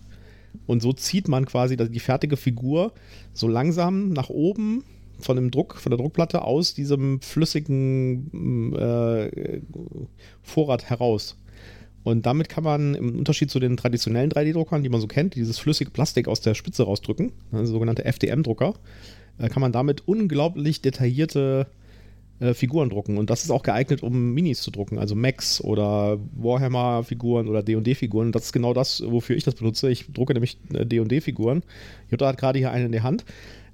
Und so zieht man quasi die fertige Figur so langsam nach oben von dem Druck, von der Druckplatte aus diesem flüssigen äh, Vorrat heraus. Und damit kann man im Unterschied zu den traditionellen 3D-Druckern, die man so kennt, dieses flüssige Plastik aus der Spitze rausdrücken, also sogenannte FDM-Drucker, äh, kann man damit unglaublich detaillierte äh, Figuren drucken. Und das ist auch geeignet, um Minis zu drucken, also Max oder Warhammer-Figuren oder D&D-Figuren. Das ist genau das, wofür ich das benutze. Ich drucke nämlich äh, D&D-Figuren. Jutta hat gerade hier eine in der Hand.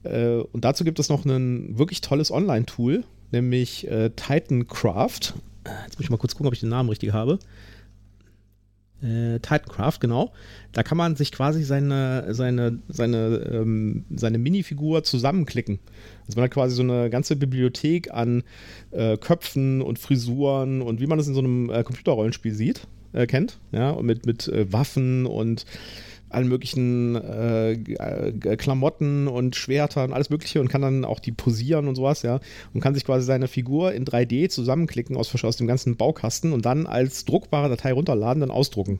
Äh, und dazu gibt es noch ein wirklich tolles Online-Tool, nämlich äh, Titancraft. Jetzt muss ich mal kurz gucken, ob ich den Namen richtig habe. Äh, Titancraft, genau. Da kann man sich quasi seine, seine, seine, ähm, seine Minifigur zusammenklicken. Also man hat quasi so eine ganze Bibliothek an äh, Köpfen und Frisuren und wie man das in so einem äh, Computerrollenspiel sieht, äh, kennt, ja, und mit, mit äh, Waffen und allen möglichen äh, äh, Klamotten und Schwertern, alles Mögliche und kann dann auch die posieren und sowas, ja. Und kann sich quasi seine Figur in 3D zusammenklicken aus, aus dem ganzen Baukasten und dann als druckbare Datei runterladen, dann ausdrucken.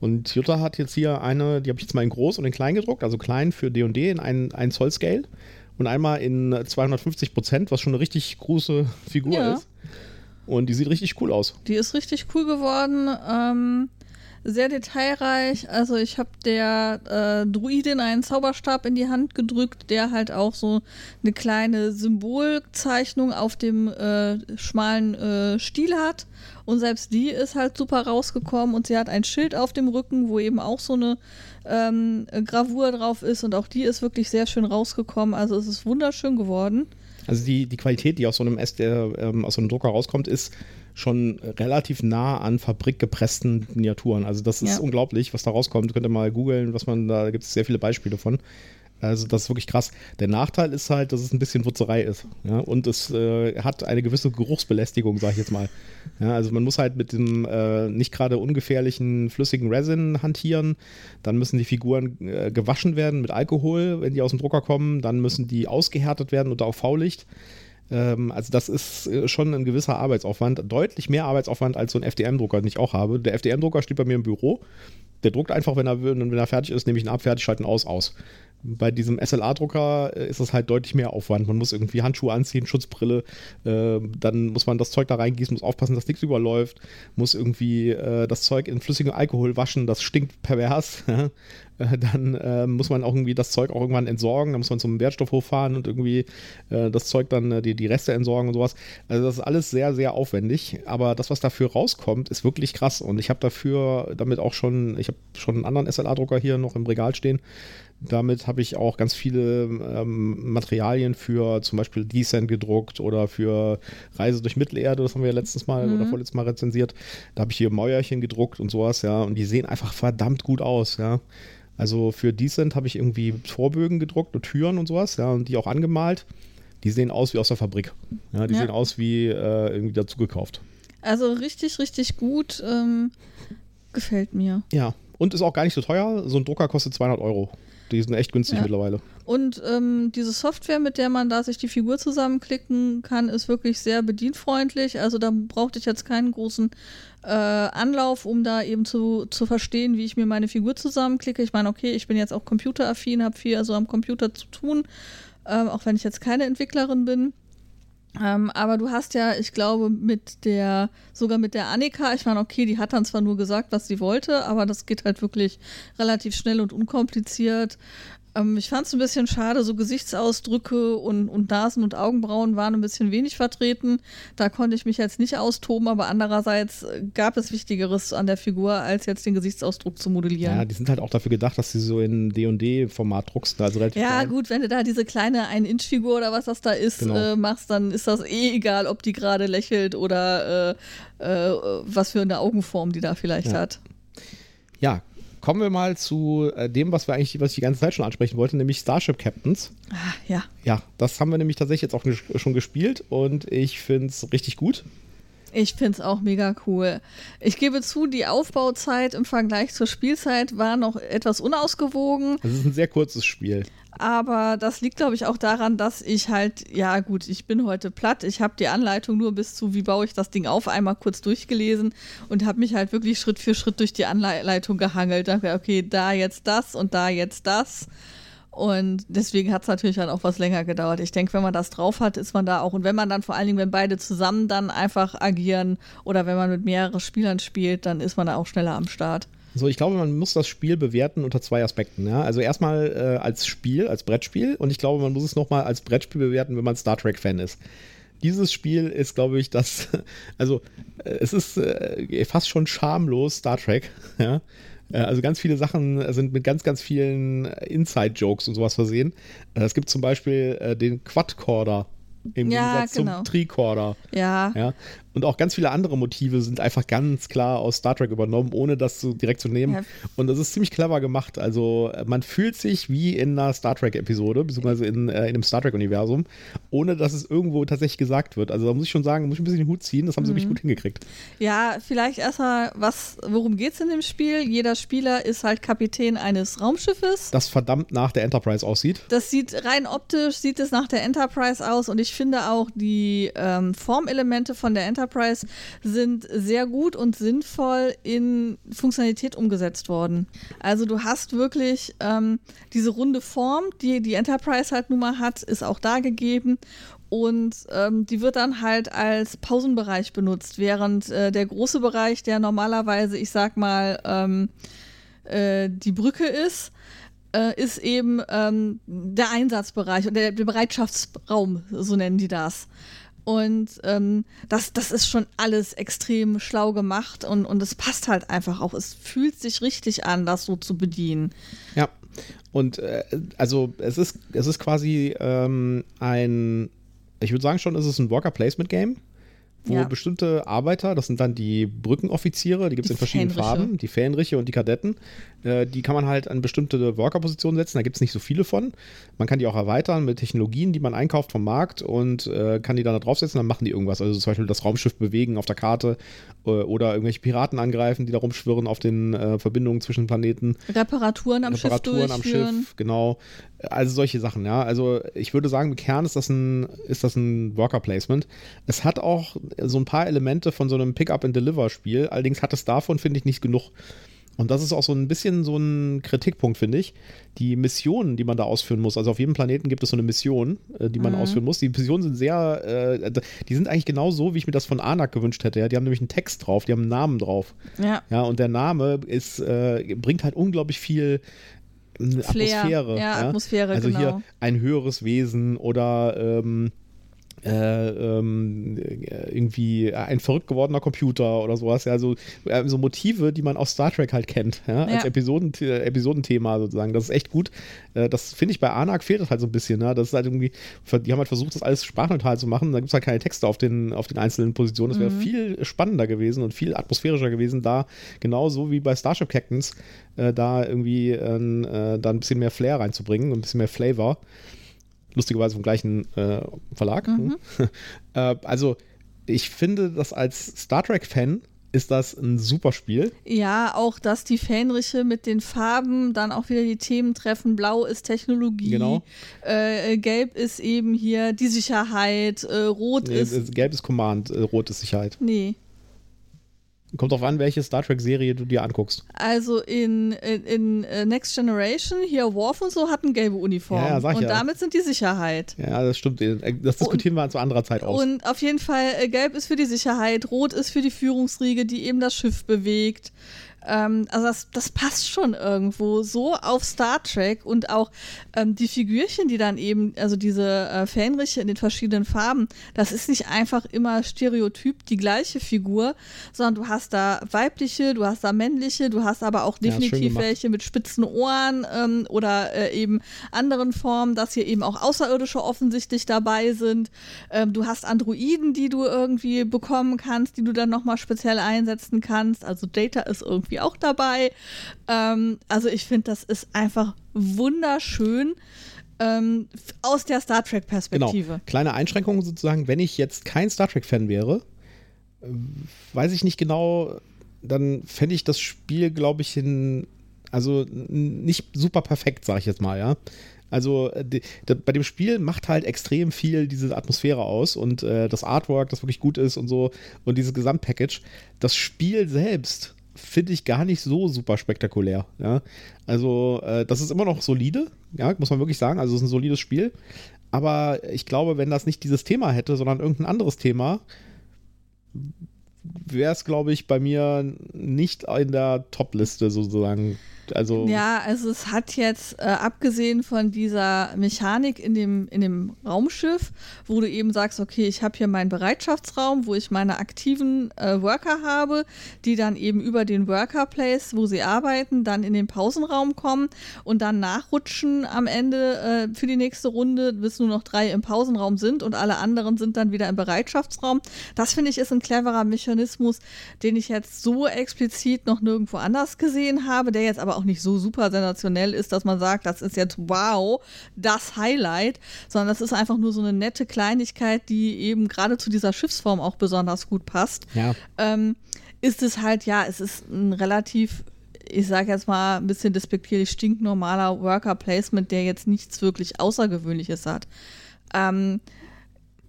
Und Jutta hat jetzt hier eine, die habe ich jetzt mal in groß und in klein gedruckt, also klein für D&D in 1 Zoll Scale und einmal in 250 Prozent, was schon eine richtig große Figur Ja. ist. Und die sieht richtig cool aus. Die ist richtig cool geworden. Ähm, sehr detailreich. Also ich habe der äh, Druidin einen Zauberstab in die Hand gedrückt, der halt auch so eine kleine Symbolzeichnung auf dem äh, schmalen äh, Stiel hat. Und selbst die ist halt super rausgekommen und sie hat ein Schild auf dem Rücken, wo eben auch so eine ähm, Gravur drauf ist und auch die ist wirklich sehr schön rausgekommen. Also es ist wunderschön geworden. Also die, die Qualität, die aus so einem S, der, ähm, aus so einem Drucker rauskommt, ist schon relativ nah an fabrikgepressten Miniaturen. Also das ist Ja. unglaublich, was da rauskommt. Könnt ihr mal googeln, was man da, da gibt es sehr viele Beispiele von. Also das ist wirklich krass. Der Nachteil ist halt, dass es ein bisschen Wutzerei ist. Ja? Und es äh, hat eine gewisse Geruchsbelästigung, sage ich jetzt mal. Ja, also man muss halt mit dem äh, nicht gerade ungefährlichen flüssigen Resin hantieren. Dann müssen die Figuren äh, gewaschen werden mit Alkohol, wenn die aus dem Drucker kommen. Dann müssen die ausgehärtet werden unter UV-Licht. Ähm, also das ist äh, schon ein gewisser Arbeitsaufwand. Deutlich mehr Arbeitsaufwand als so ein FDM-Drucker, den ich auch habe. Der FDM-Drucker steht bei mir im Büro. Der druckt einfach, wenn er, will, und wenn er fertig ist, nehme ich ihn ab, fertig, schalte ihn aus, aus. Bei diesem SLA-Drucker äh, ist es halt deutlich mehr Aufwand. Man muss irgendwie Handschuhe anziehen, Schutzbrille, äh, dann muss man das Zeug da reingießen, muss aufpassen, dass nichts überläuft, muss irgendwie äh, das Zeug in flüssigem Alkohol waschen, das stinkt pervers. (laughs) Äh, dann äh, muss man auch irgendwie das Zeug auch irgendwann entsorgen, dann muss man zum Wertstoffhof fahren und irgendwie äh, das Zeug dann, äh, die, die Reste entsorgen und sowas. Also das ist alles sehr, sehr aufwendig, aber das, was dafür rauskommt, ist wirklich krass. Und ich habe dafür damit auch schon, ich habe schon einen anderen SLA-Drucker hier noch im Regal stehen, damit habe ich auch ganz viele ähm, Materialien für zum Beispiel Descent gedruckt oder für Reise durch Mittelerde, das haben wir ja letztes Mal oder vorletztes Mal rezensiert. Da habe ich hier Mäuerchen gedruckt und sowas, ja, und die sehen einfach verdammt gut aus, ja. Also für Descent habe ich irgendwie Torbögen gedruckt und Türen und sowas, ja, und die auch angemalt. Die sehen aus wie aus der Fabrik. Ja, die Ja. sehen aus wie äh, irgendwie dazu gekauft. Also richtig, richtig gut. Ähm, gefällt mir. Ja, und ist auch gar nicht so teuer. So ein Drucker kostet 200 Euro. Die sind echt günstig Ja. mittlerweile. Und ähm, diese Software, mit der man da sich die Figur zusammenklicken kann, ist wirklich sehr bedienfreundlich. Also da brauchte ich jetzt keinen großen äh, Anlauf, um da eben zu, zu verstehen, wie ich mir meine Figur zusammenklicke. Ich meine, okay, ich bin jetzt auch computeraffin, habe viel also am Computer zu tun, ähm, auch wenn ich jetzt keine Entwicklerin bin. Ähm, aber du hast ja, ich glaube, mit der, sogar mit der Annika, ich meine, okay, die hat dann zwar nur gesagt, was sie wollte, aber das geht halt wirklich relativ schnell und unkompliziert. Ähm, ich fand es ein bisschen schade, so Gesichtsausdrücke und, und Nasen und Augenbrauen waren ein bisschen wenig vertreten. Da konnte ich mich jetzt nicht austoben, aber andererseits äh, gab es Wichtigeres an der Figur, als jetzt den Gesichtsausdruck zu modellieren. Ja, die sind halt auch dafür gedacht, dass sie so in D&D-Format druckst, also relativ Ja, klein. gut, wenn du da diese kleine 1-Inch-Figur oder was das da ist, Genau. äh, machst, dann ist das eh egal, ob die gerade lächelt oder äh, äh, was für eine Augenform die da vielleicht Ja. hat. Ja, kommen wir mal zu äh, dem, was wir eigentlich, was ich die ganze Zeit schon ansprechen wollte, nämlich Starship Captains. Ah, ja. Ja, das haben wir nämlich tatsächlich jetzt auch schon gespielt und ich finde es richtig gut. Ich finde es auch mega cool. Ich gebe zu, die Aufbauzeit im Vergleich zur Spielzeit war noch etwas unausgewogen, Es ist ein sehr kurzes Spiel. Aber das liegt, glaube ich, auch daran, dass ich halt, ja gut, ich bin heute platt. Ich habe die Anleitung nur bis zu, wie baue ich das Ding auf, einmal kurz durchgelesen und habe mich halt wirklich Schritt für Schritt durch die Anleitung gehangelt. Dachte, okay, da jetzt das und da jetzt das. Und deswegen hat es natürlich dann auch was länger gedauert. Ich denke, wenn man das drauf hat, ist man da auch. Und wenn man dann vor allen Dingen, wenn beide zusammen dann einfach agieren oder wenn man mit mehreren Spielern spielt, dann ist man da auch schneller am Start. So, ich glaube, man muss das Spiel bewerten unter zwei Aspekten. Ja? Also erstmal äh, als Spiel, als Brettspiel und ich glaube, man muss es nochmal als Brettspiel bewerten, wenn man Star Trek-Fan ist. Dieses Spiel ist, glaube ich, das, (laughs) also äh, es ist äh, fast schon schamlos Star Trek. (laughs) Ja? Äh, Also ganz viele Sachen sind mit ganz, ganz vielen Inside-Jokes und sowas versehen. Äh, Es gibt zum Beispiel äh, den Quadcorder im Ja, Gegensatz genau. zum Tricorder. Ja, Ja, und auch ganz viele andere Motive sind einfach ganz klar aus Star Trek übernommen, ohne das zu, direkt zu nehmen. Ja. Und das ist ziemlich clever gemacht. Also äh, man fühlt sich wie in einer Star Trek-Episode, beziehungsweise in, äh, in einem Star Trek-Universum, ohne dass es irgendwo tatsächlich gesagt wird. Also da muss ich schon sagen, muss ich ein bisschen den Hut ziehen, das haben sie Mhm. wirklich gut hingekriegt. Ja, vielleicht erstmal, was, worum geht's in dem Spiel? Jeder Spieler ist halt Kapitän eines Raumschiffes. Das verdammt nach der Enterprise aussieht. Das sieht rein optisch, sieht es nach der Enterprise aus und ich finde auch die ähm, Formelemente von der Enterprise sind sehr gut und sinnvoll in Funktionalität umgesetzt worden. Also du hast wirklich ähm, diese runde Form, die die Enterprise halt nun mal hat, ist auch da gegeben und ähm, die wird dann halt als Pausenbereich benutzt, während äh, der große Bereich, der normalerweise, ich sag mal, ähm, äh, die Brücke ist, äh, ist eben ähm, der Einsatzbereich und der, der Bereitschaftsraum, so nennen die das. Und ähm, das, das ist schon alles extrem schlau gemacht und, und es passt halt einfach auch. Es fühlt sich richtig an, das so zu bedienen. Ja. Und äh, also es ist, es ist quasi ähm, ein, ich würde sagen schon, es ist ein Worker Placement Game, wo Ja. bestimmte Arbeiter, das sind dann die Brückenoffiziere, die gibt es in verschiedenen Fähnriche. Farben, die Fähnriche und die Kadetten, äh, die kann man halt an bestimmte Worker-Positionen setzen, da gibt es nicht so viele von. Man kann die auch erweitern mit Technologien, die man einkauft vom Markt und äh, kann die dann da draufsetzen, dann machen die irgendwas. Also zum Beispiel das Raumschiff bewegen auf der Karte äh, oder irgendwelche Piraten angreifen, die da rumschwirren auf den äh, Verbindungen zwischen Planeten. Reparaturen am Reparaturen Schiff am durchführen. Schiff, genau. Also solche Sachen, ja. Also ich würde sagen, im Kern ist das ein, ist das ein Worker Placement. Es hat auch so ein paar Elemente von so einem Pick-up-and-Deliver-Spiel, allerdings hat es davon, finde ich, nicht genug. Und das ist auch so ein bisschen so ein Kritikpunkt, finde ich. Die Missionen, die man da ausführen muss, also auf jedem Planeten gibt es so eine Mission, äh, die man Mhm. ausführen muss. Die Missionen sind sehr, äh, die sind eigentlich genau so, wie ich mir das von Anak gewünscht hätte. Ja? Die haben nämlich einen Text drauf, die haben einen Namen drauf. Ja. Ja, und der Name ist, äh, bringt halt unglaublich viel äh, Flair. Atmosphäre. Ja, Atmosphäre, Also genau. hier ein höheres Wesen oder ähm, äh, ähm, äh, irgendwie ein verrückt gewordener Computer oder sowas. Ja, so, äh, so Motive, die man aus Star Trek halt kennt, ja, als Ja. Episoden, Episodenthema sozusagen. Das ist echt gut. Äh, das finde ich bei Anak fehlt das halt so ein bisschen. Ne? Das ist halt irgendwie, die haben halt versucht, das alles sprachneutral zu machen. Da gibt es halt keine Texte auf den, auf den einzelnen Positionen. Das wäre Mhm. viel spannender gewesen und viel atmosphärischer gewesen, da genauso wie bei Starship Captains äh, da irgendwie äh, da ein bisschen mehr Flair reinzubringen und ein bisschen mehr Flavor. Lustigerweise vom gleichen äh, Verlag. Mhm. (laughs) äh, also, ich finde das als Star Trek-Fan ist das ein super Spiel. Ja, auch, dass die Fähnriche mit den Farben dann auch wieder die Themen treffen. Blau ist Technologie. Genau. Äh, gelb ist eben hier die Sicherheit. Äh, rot Nee, ist. Gelb ist Command, äh, Rot ist Sicherheit. Nee. Kommt drauf an, welche Star Trek-Serie du dir anguckst. Also in, in, in äh, Next Generation, hier Worf und so hatten gelbe Uniformen. Ja, ja, sag ich und ja. damit sind die Sicherheit. Ja, das stimmt. Das diskutieren wir zu anderer Zeit aus. Und auf jeden Fall, äh, gelb ist für die Sicherheit, rot ist für die Führungsriege, die eben das Schiff bewegt. Ähm, also das, das passt schon irgendwo so auf Star Trek und auch ähm, die Figürchen, die dann eben, also diese äh, Fähnriche in den verschiedenen Farben, das ist nicht einfach immer stereotyp die gleiche Figur, sondern du hast da weibliche, du hast da männliche, du hast aber auch definitiv ja, welche mit spitzen Ohren ähm, oder äh, eben anderen Formen, dass hier eben auch Außerirdische offensichtlich dabei sind. Ähm, du hast Androiden, die du irgendwie bekommen kannst, die du dann nochmal speziell einsetzen kannst. Also Data ist irgendwie auch dabei. Ähm, also ich finde, das ist einfach wunderschön. Ähm, aus der Star Trek-Perspektive. Genau. Kleine Einschränkung sozusagen, wenn ich jetzt kein Star Trek-Fan wäre, weiß ich nicht genau, dann fände ich das Spiel, glaube ich, in, also nicht super perfekt, sage ich jetzt mal, ja. Also äh, die, die, bei dem Spiel macht halt extrem viel diese Atmosphäre aus und äh, das Artwork, das wirklich gut ist und so und dieses Gesamtpackage. Das Spiel selbst finde ich gar nicht so super spektakulär. Ja? Also äh, das ist immer noch solide, ja, muss man wirklich sagen. Also es ist ein solides Spiel. Aber ich glaube, wenn das nicht dieses Thema hätte, sondern irgendein anderes Thema, wäre es, glaube ich, bei mir nicht in der Top-Liste sozusagen also ja, also es hat jetzt, äh, abgesehen von dieser Mechanik in dem, in dem Raumschiff, wo du eben sagst, okay, ich habe hier meinen Bereitschaftsraum, wo ich meine aktiven äh, Worker habe, die dann eben über den Worker Place, wo sie arbeiten, dann in den Pausenraum kommen und dann nachrutschen am Ende äh, für die nächste Runde, bis nur noch drei im Pausenraum sind und alle anderen sind dann wieder im Bereitschaftsraum. Das finde ich ist ein cleverer Mechanismus, den ich jetzt so explizit noch nirgendwo anders gesehen habe, der jetzt aber auch nicht so super sensationell ist, dass man sagt, das ist jetzt wow, das Highlight, sondern das ist einfach nur so eine nette Kleinigkeit, die eben gerade zu dieser Schiffsform auch besonders gut passt. Ja. Ähm, ist es halt, ja, es ist ein relativ ich sage jetzt mal ein bisschen despektierlich, stinknormaler Worker Placement, der jetzt nichts wirklich Außergewöhnliches hat. Ähm,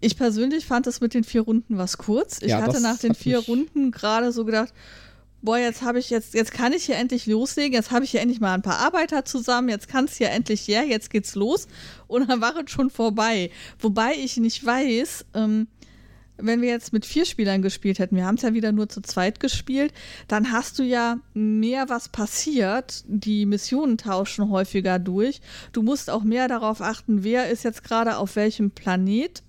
ich persönlich fand es mit den vier Runden was kurz. Ich ja, hatte nach den vier Runden gerade so gedacht, boah, jetzt habe ich jetzt, jetzt kann ich hier endlich loslegen, jetzt habe ich hier endlich mal ein paar Arbeiter zusammen, jetzt kann es hier endlich her, jetzt geht's los und dann war es schon vorbei. Wobei ich nicht weiß, ähm, wenn wir jetzt mit vier Spielern gespielt hätten, wir haben es ja wieder nur zu zweit gespielt, dann hast du ja mehr, was passiert. Die Missionen tauschen häufiger durch. Du musst auch mehr darauf achten, wer ist jetzt gerade auf welchem Planet.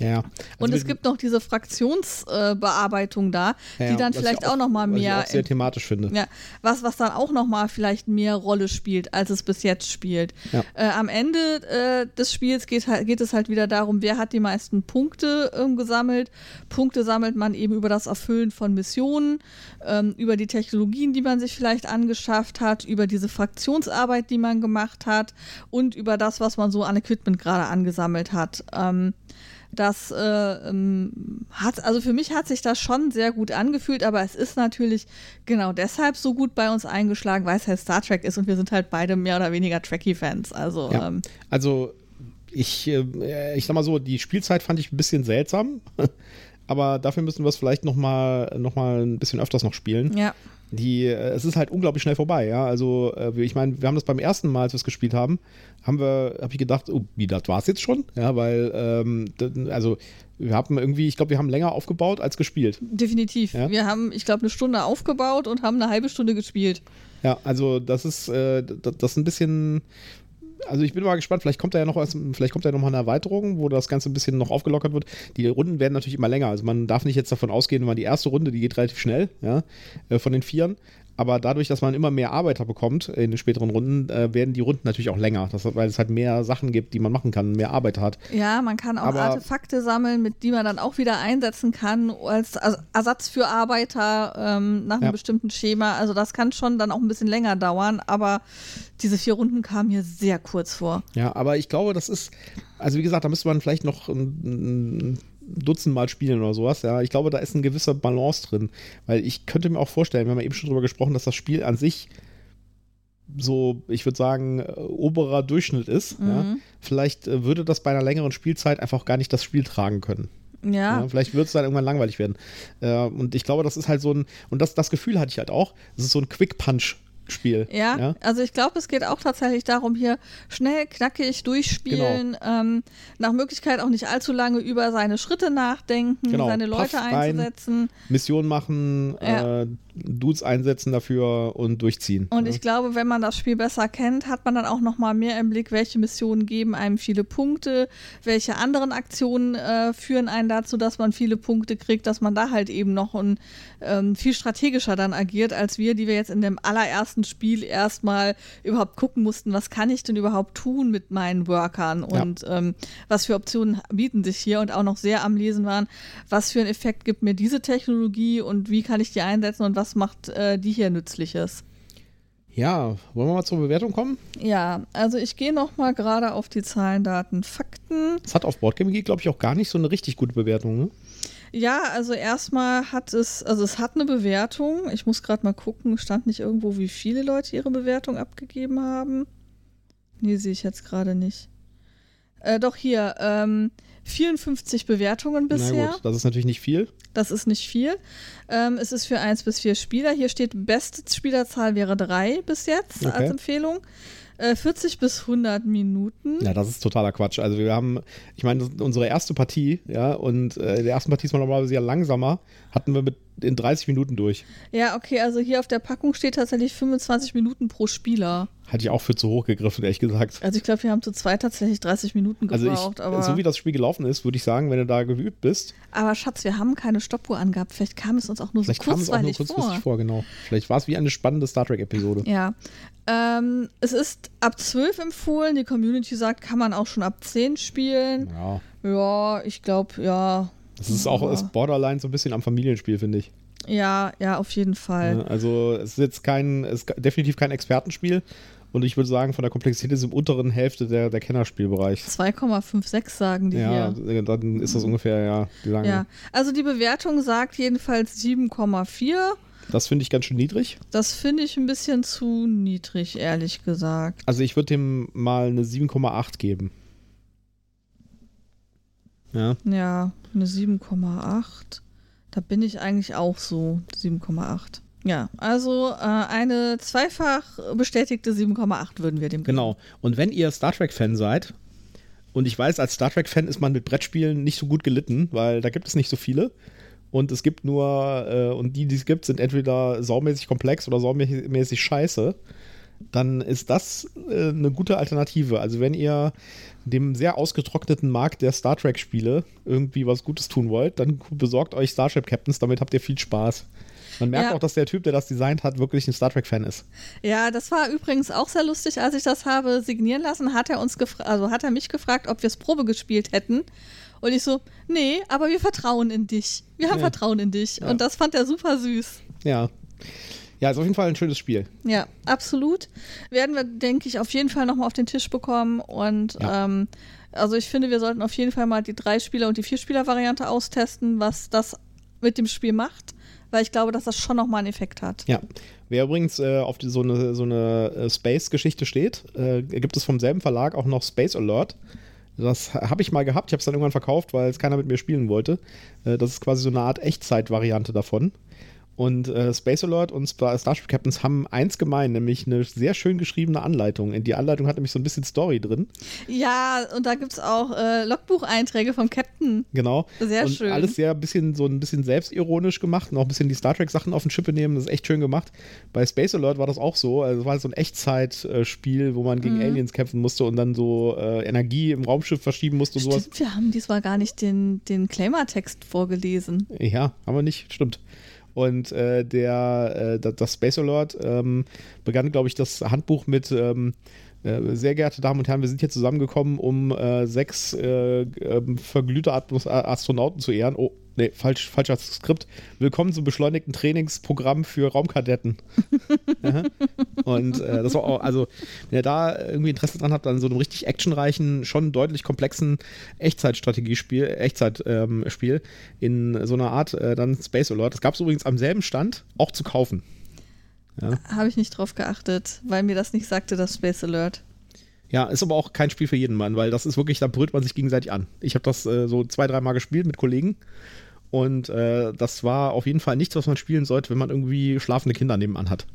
Ja. Also und es gibt noch diese Fraktionsbearbeitung äh, da, ja, die dann vielleicht auch, auch noch mal mehr. Was ich auch sehr thematisch finde. Ja, was, was dann auch noch mal vielleicht mehr Rolle spielt, als es bis jetzt spielt. Äh, am Ende äh, des Spiels geht, geht es halt wieder darum, wer hat die meisten Punkte ähm, gesammelt. Punkte sammelt man eben über das Erfüllen von Missionen, ähm, über die Technologien, die man sich vielleicht angeschafft hat, über diese Fraktionsarbeit, die man gemacht hat und über das, was man so an Equipment gerade angesammelt hat. Ähm, das äh, ähm, hat, also für mich hat sich das schon sehr gut angefühlt, aber es ist natürlich genau deshalb so gut bei uns eingeschlagen, weil es halt Star Trek ist und wir sind halt beide mehr oder weniger Trekkie-Fans. Also, ja. ähm, also ich, äh, ich sag mal so, die Spielzeit fand ich ein bisschen seltsam. (laughs) aber dafür müssen wir es vielleicht noch mal, noch mal ein bisschen öfters noch spielen. Ja die, äh, es ist halt unglaublich schnell vorbei, ja. Also, äh, ich meine, wir haben das beim ersten Mal, als wir es gespielt haben, haben wir, habe ich gedacht, oh, wie, das war es jetzt schon? Ja, weil, ähm, also, wir haben irgendwie, ich glaube, wir haben länger aufgebaut als gespielt. Definitiv. Ja? Wir haben, ich glaube, eine Stunde aufgebaut und haben eine halbe Stunde gespielt. Ja, also das ist, äh, das, das ist ein bisschen, also ich bin mal gespannt, vielleicht kommt da ja noch was, vielleicht kommt da ja noch mal eine Erweiterung, wo das Ganze ein bisschen noch aufgelockert wird. Die Runden werden natürlich immer länger. Also man darf nicht jetzt davon ausgehen, man die erste Runde, die geht relativ schnell, ja, äh, von den Vieren. Aber dadurch, dass man immer mehr Arbeiter bekommt in den späteren Runden, äh, werden die Runden natürlich auch länger, das, weil es halt mehr Sachen gibt, die man machen kann, mehr Arbeiter hat. Ja, man kann auch Aber Artefakte sammeln, mit die man dann auch wieder einsetzen kann als Ersatz für Arbeiter ähm, nach einem ja. bestimmten Schema. Also das kann schon dann auch ein bisschen länger dauern, aber diese vier Runden kamen mir sehr kurz vor. Ja, aber ich glaube, das ist, also wie gesagt, da müsste man vielleicht noch ein, ein Dutzend Mal spielen oder sowas. Ja, ich glaube, da ist ein gewisser Balance drin. Weil ich könnte mir auch vorstellen, wir haben ja eben schon drüber gesprochen, dass das Spiel an sich so, ich würde sagen, äh, oberer Durchschnitt ist. Mhm. Ja. Vielleicht äh, würde das bei einer längeren Spielzeit einfach gar nicht das Spiel tragen können. Ja. ja vielleicht wird es dann irgendwann langweilig werden. Äh, und ich glaube, das ist halt so ein, und das, das Gefühl hatte ich halt auch, das ist so ein Quick Punch Spiel. Ja, ja? also ich glaube, es geht auch tatsächlich darum, hier schnell, knackig durchspielen, genau. ähm, nach Möglichkeit auch nicht allzu lange über seine Schritte nachdenken, genau. seine Leute Puff einzusetzen. Rein, Mission machen, ja. äh, Dudes einsetzen dafür und durchziehen. Und ja. ich glaube, wenn man das Spiel besser kennt, hat man dann auch noch mal mehr im Blick, welche Missionen geben einem viele Punkte, welche anderen Aktionen äh, führen einen dazu, dass man viele Punkte kriegt, dass man da halt eben noch ein, ähm, viel strategischer dann agiert, als wir, die wir jetzt in dem allerersten Spiel erstmal überhaupt gucken mussten, was kann ich denn überhaupt tun mit meinen Workern und ja. ähm, was für Optionen bieten sich hier und auch noch sehr am Lesen waren, was für einen Effekt gibt mir diese Technologie und wie kann ich die einsetzen und was macht äh, die hier Nützliches. Ja, wollen wir mal zur Bewertung kommen? Ja, also ich gehe noch mal gerade auf die Zahlen, Daten, Fakten. Es hat auf Boardgame glaube ich, auch gar nicht so eine richtig gute Bewertung, ne? Ja, also erstmal hat es, also es hat eine Bewertung. Ich muss gerade mal gucken, stand nicht irgendwo, wie viele Leute ihre Bewertung abgegeben haben? Nee, sehe ich jetzt gerade nicht. Äh, doch hier, ähm, 54 Bewertungen bisher. Na gut, das ist natürlich nicht viel. Das ist nicht viel. Ähm, es ist für 1 bis 4 Spieler. Hier steht, beste Spielerzahl wäre 3 bis jetzt okay. als Empfehlung. 40 äh, bis 100 Minuten. Ja, das ist totaler Quatsch. Also wir haben, ich meine, unsere erste Partie, ja, und äh, der ersten Partie ist man normalerweise ja langsamer, hatten wir mit in 30 Minuten durch. Ja, okay, also hier auf der Packung steht tatsächlich 25 Minuten pro Spieler. Hatte ich auch für zu hoch gegriffen, ehrlich gesagt. Also ich glaube, wir haben zu zweit tatsächlich 30 Minuten gebraucht. Also ich, so wie das Spiel gelaufen ist, würde ich sagen, wenn du da geübt bist. Aber Schatz, wir haben keine Stoppuhr angehabt. Vielleicht kam es uns auch nur Vielleicht so kurzweilig kam es auch nur kurzfristig vor. vor, genau. Vielleicht war es wie eine spannende Star Trek-Episode. Ja. Ähm, es ist ab 12 empfohlen. Die Community sagt, kann man auch schon ab 10 spielen. Ja. Ja, ich glaube, ja. Das ist auch ist Borderline so ein bisschen am Familienspiel, finde ich. Ja, ja, auf jeden Fall. Also es ist jetzt kein, es ist definitiv kein Expertenspiel. Und ich würde sagen, von der Komplexität ist es im unteren Hälfte der, der Kennerspielbereich. 2,56 sagen die ja, hier. Ja, dann ist das ungefähr, ja, die lange. Ja, also die Bewertung sagt jedenfalls 7,4. Das finde ich ganz schön niedrig. Das finde ich ein bisschen zu niedrig, ehrlich gesagt. Also ich würde dem mal eine 7,8 geben. Ja. Ja, eine 7,8. Da bin ich eigentlich auch so 7,8. Ja, also äh, eine zweifach bestätigte 7,8 würden wir dem geben. Genau. Und wenn ihr Star Trek-Fan seid, und ich weiß, als Star Trek-Fan ist man mit Brettspielen nicht so gut gelitten, weil da gibt es nicht so viele. Und es gibt nur, äh, und die, die es gibt, sind entweder saumäßig komplex oder saumäßig scheiße. Dann ist das äh, eine gute Alternative. Also, wenn ihr dem sehr ausgetrockneten Markt der Star Trek-Spiele irgendwie was Gutes tun wollt, dann besorgt euch Starship Captains, damit habt ihr viel Spaß. Man merkt ja. auch, dass der Typ, der das designt hat, wirklich ein Star Trek-Fan ist. Ja, das war übrigens auch sehr lustig, als ich das habe signieren lassen, hat er uns also hat er mich gefragt, ob wir es Probe gespielt hätten. Und ich so, nee, aber wir vertrauen in dich. Wir haben ja. Vertrauen in dich. Ja. Und das fand er super süß. Ja. Ja, ist auf jeden Fall ein schönes Spiel. Ja, absolut. Werden wir, denke ich, auf jeden Fall nochmal auf den Tisch bekommen. Und ja. ähm, also ich finde, wir sollten auf jeden Fall mal die Drei-Spieler- und die Vier-Spieler-Variante austesten, was das mit dem Spiel macht weil ich glaube, dass das schon nochmal einen Effekt hat. Ja. Wer übrigens äh, auf die, so eine, so eine äh, Space-Geschichte steht, äh, gibt es vom selben Verlag auch noch Space Alert. Das habe ich mal gehabt, ich habe es dann irgendwann verkauft, weil es keiner mit mir spielen wollte. Äh, das ist quasi so eine Art Echtzeit-Variante davon. Und äh, Space Alert und Starship Captains haben eins gemein, nämlich eine sehr schön geschriebene Anleitung. Die Anleitung hat nämlich so ein bisschen Story drin. Ja, und da gibt es auch äh, Logbucheinträge vom Captain. Genau. Sehr und schön. Alles sehr ein bisschen so ein bisschen selbstironisch gemacht und auch ein bisschen die Star Trek-Sachen auf den Schippe nehmen. Das ist echt schön gemacht. Bei Space Alert war das auch so. Also es war so ein Echtzeitspiel, wo man gegen mhm. Aliens kämpfen musste und dann so äh, Energie im Raumschiff verschieben musste und stimmt, sowas. Wir haben diesmal gar nicht den, den Claimer-Text vorgelesen. Ja, aber nicht, stimmt. Und äh, der, äh, das Space Alert ähm, begann, glaube ich, das Handbuch mit ähm, äh, sehr geehrte Damen und Herren, wir sind hier zusammengekommen, um äh, sechs äh, ähm, verglühte Astronauten zu ehren. Oh, nee, falsch, falscher Skript. Willkommen zum beschleunigten Trainingsprogramm für Raumkadetten. (laughs) und äh, das war auch, also, wenn ihr da irgendwie Interesse dran habt, an so einem richtig actionreichen, schon deutlich komplexen Echtzeitstrategiespiel, Echtzeitspiel ähm, in so einer Art, äh, dann Space Alert. Das gab es übrigens am selben Stand auch zu kaufen. Ja. Habe ich nicht drauf geachtet, weil mir das nicht sagte, das Space Alert. Ja, ist aber auch kein Spiel für jeden Mann, weil das ist wirklich, da brüllt man sich gegenseitig an. Ich habe das äh, so zwei, dreimal gespielt mit Kollegen Und äh, das war auf jeden Fall nichts, was man spielen sollte, wenn man irgendwie schlafende Kinder nebenan hat.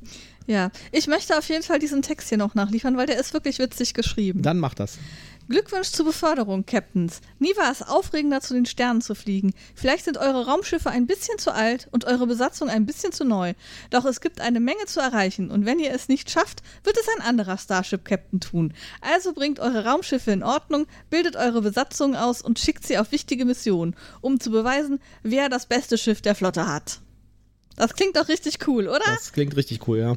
Ja, ich möchte auf jeden Fall diesen Text hier noch nachliefern, weil der ist wirklich witzig geschrieben. Dann mach das. Glückwunsch zur Beförderung, Captains. Nie war es aufregender, zu den Sternen zu fliegen. Vielleicht sind eure Raumschiffe ein bisschen zu alt und eure Besatzung ein bisschen zu neu. Doch es gibt eine Menge zu erreichen und wenn ihr es nicht schafft, wird es ein anderer Starship-Captain tun. Also bringt eure Raumschiffe in Ordnung, bildet eure Besatzung aus und schickt sie auf wichtige Missionen, um zu beweisen, wer das beste Schiff der Flotte hat. Das klingt doch richtig cool, oder? Das klingt richtig cool, ja.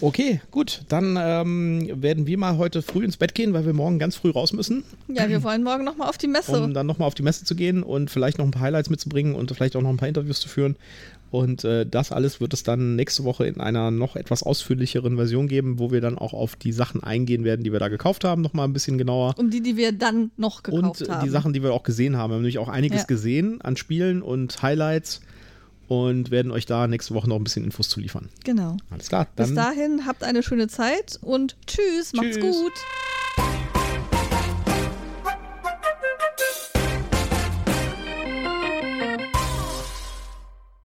Okay, gut. Dann ähm, werden wir mal heute früh ins Bett gehen, weil wir morgen ganz früh raus müssen. Ja, wir wollen morgen nochmal auf die Messe. Um dann nochmal auf die Messe zu gehen und vielleicht noch ein paar Highlights mitzubringen und vielleicht auch noch ein paar Interviews zu führen. Und äh, das alles wird es dann nächste Woche in einer noch etwas ausführlicheren Version geben, wo wir dann auch auf die Sachen eingehen werden, die wir da gekauft haben, nochmal ein bisschen genauer. Um die, die wir dann noch gekauft und haben. Und die Sachen, die wir auch gesehen haben. Wir haben nämlich auch einiges ja. gesehen an Spielen und Highlights und werden euch da nächste Woche noch ein bisschen Infos zu liefern. Genau. Alles klar. Bis dahin habt eine schöne Zeit und tschüss, tschüss. macht's gut.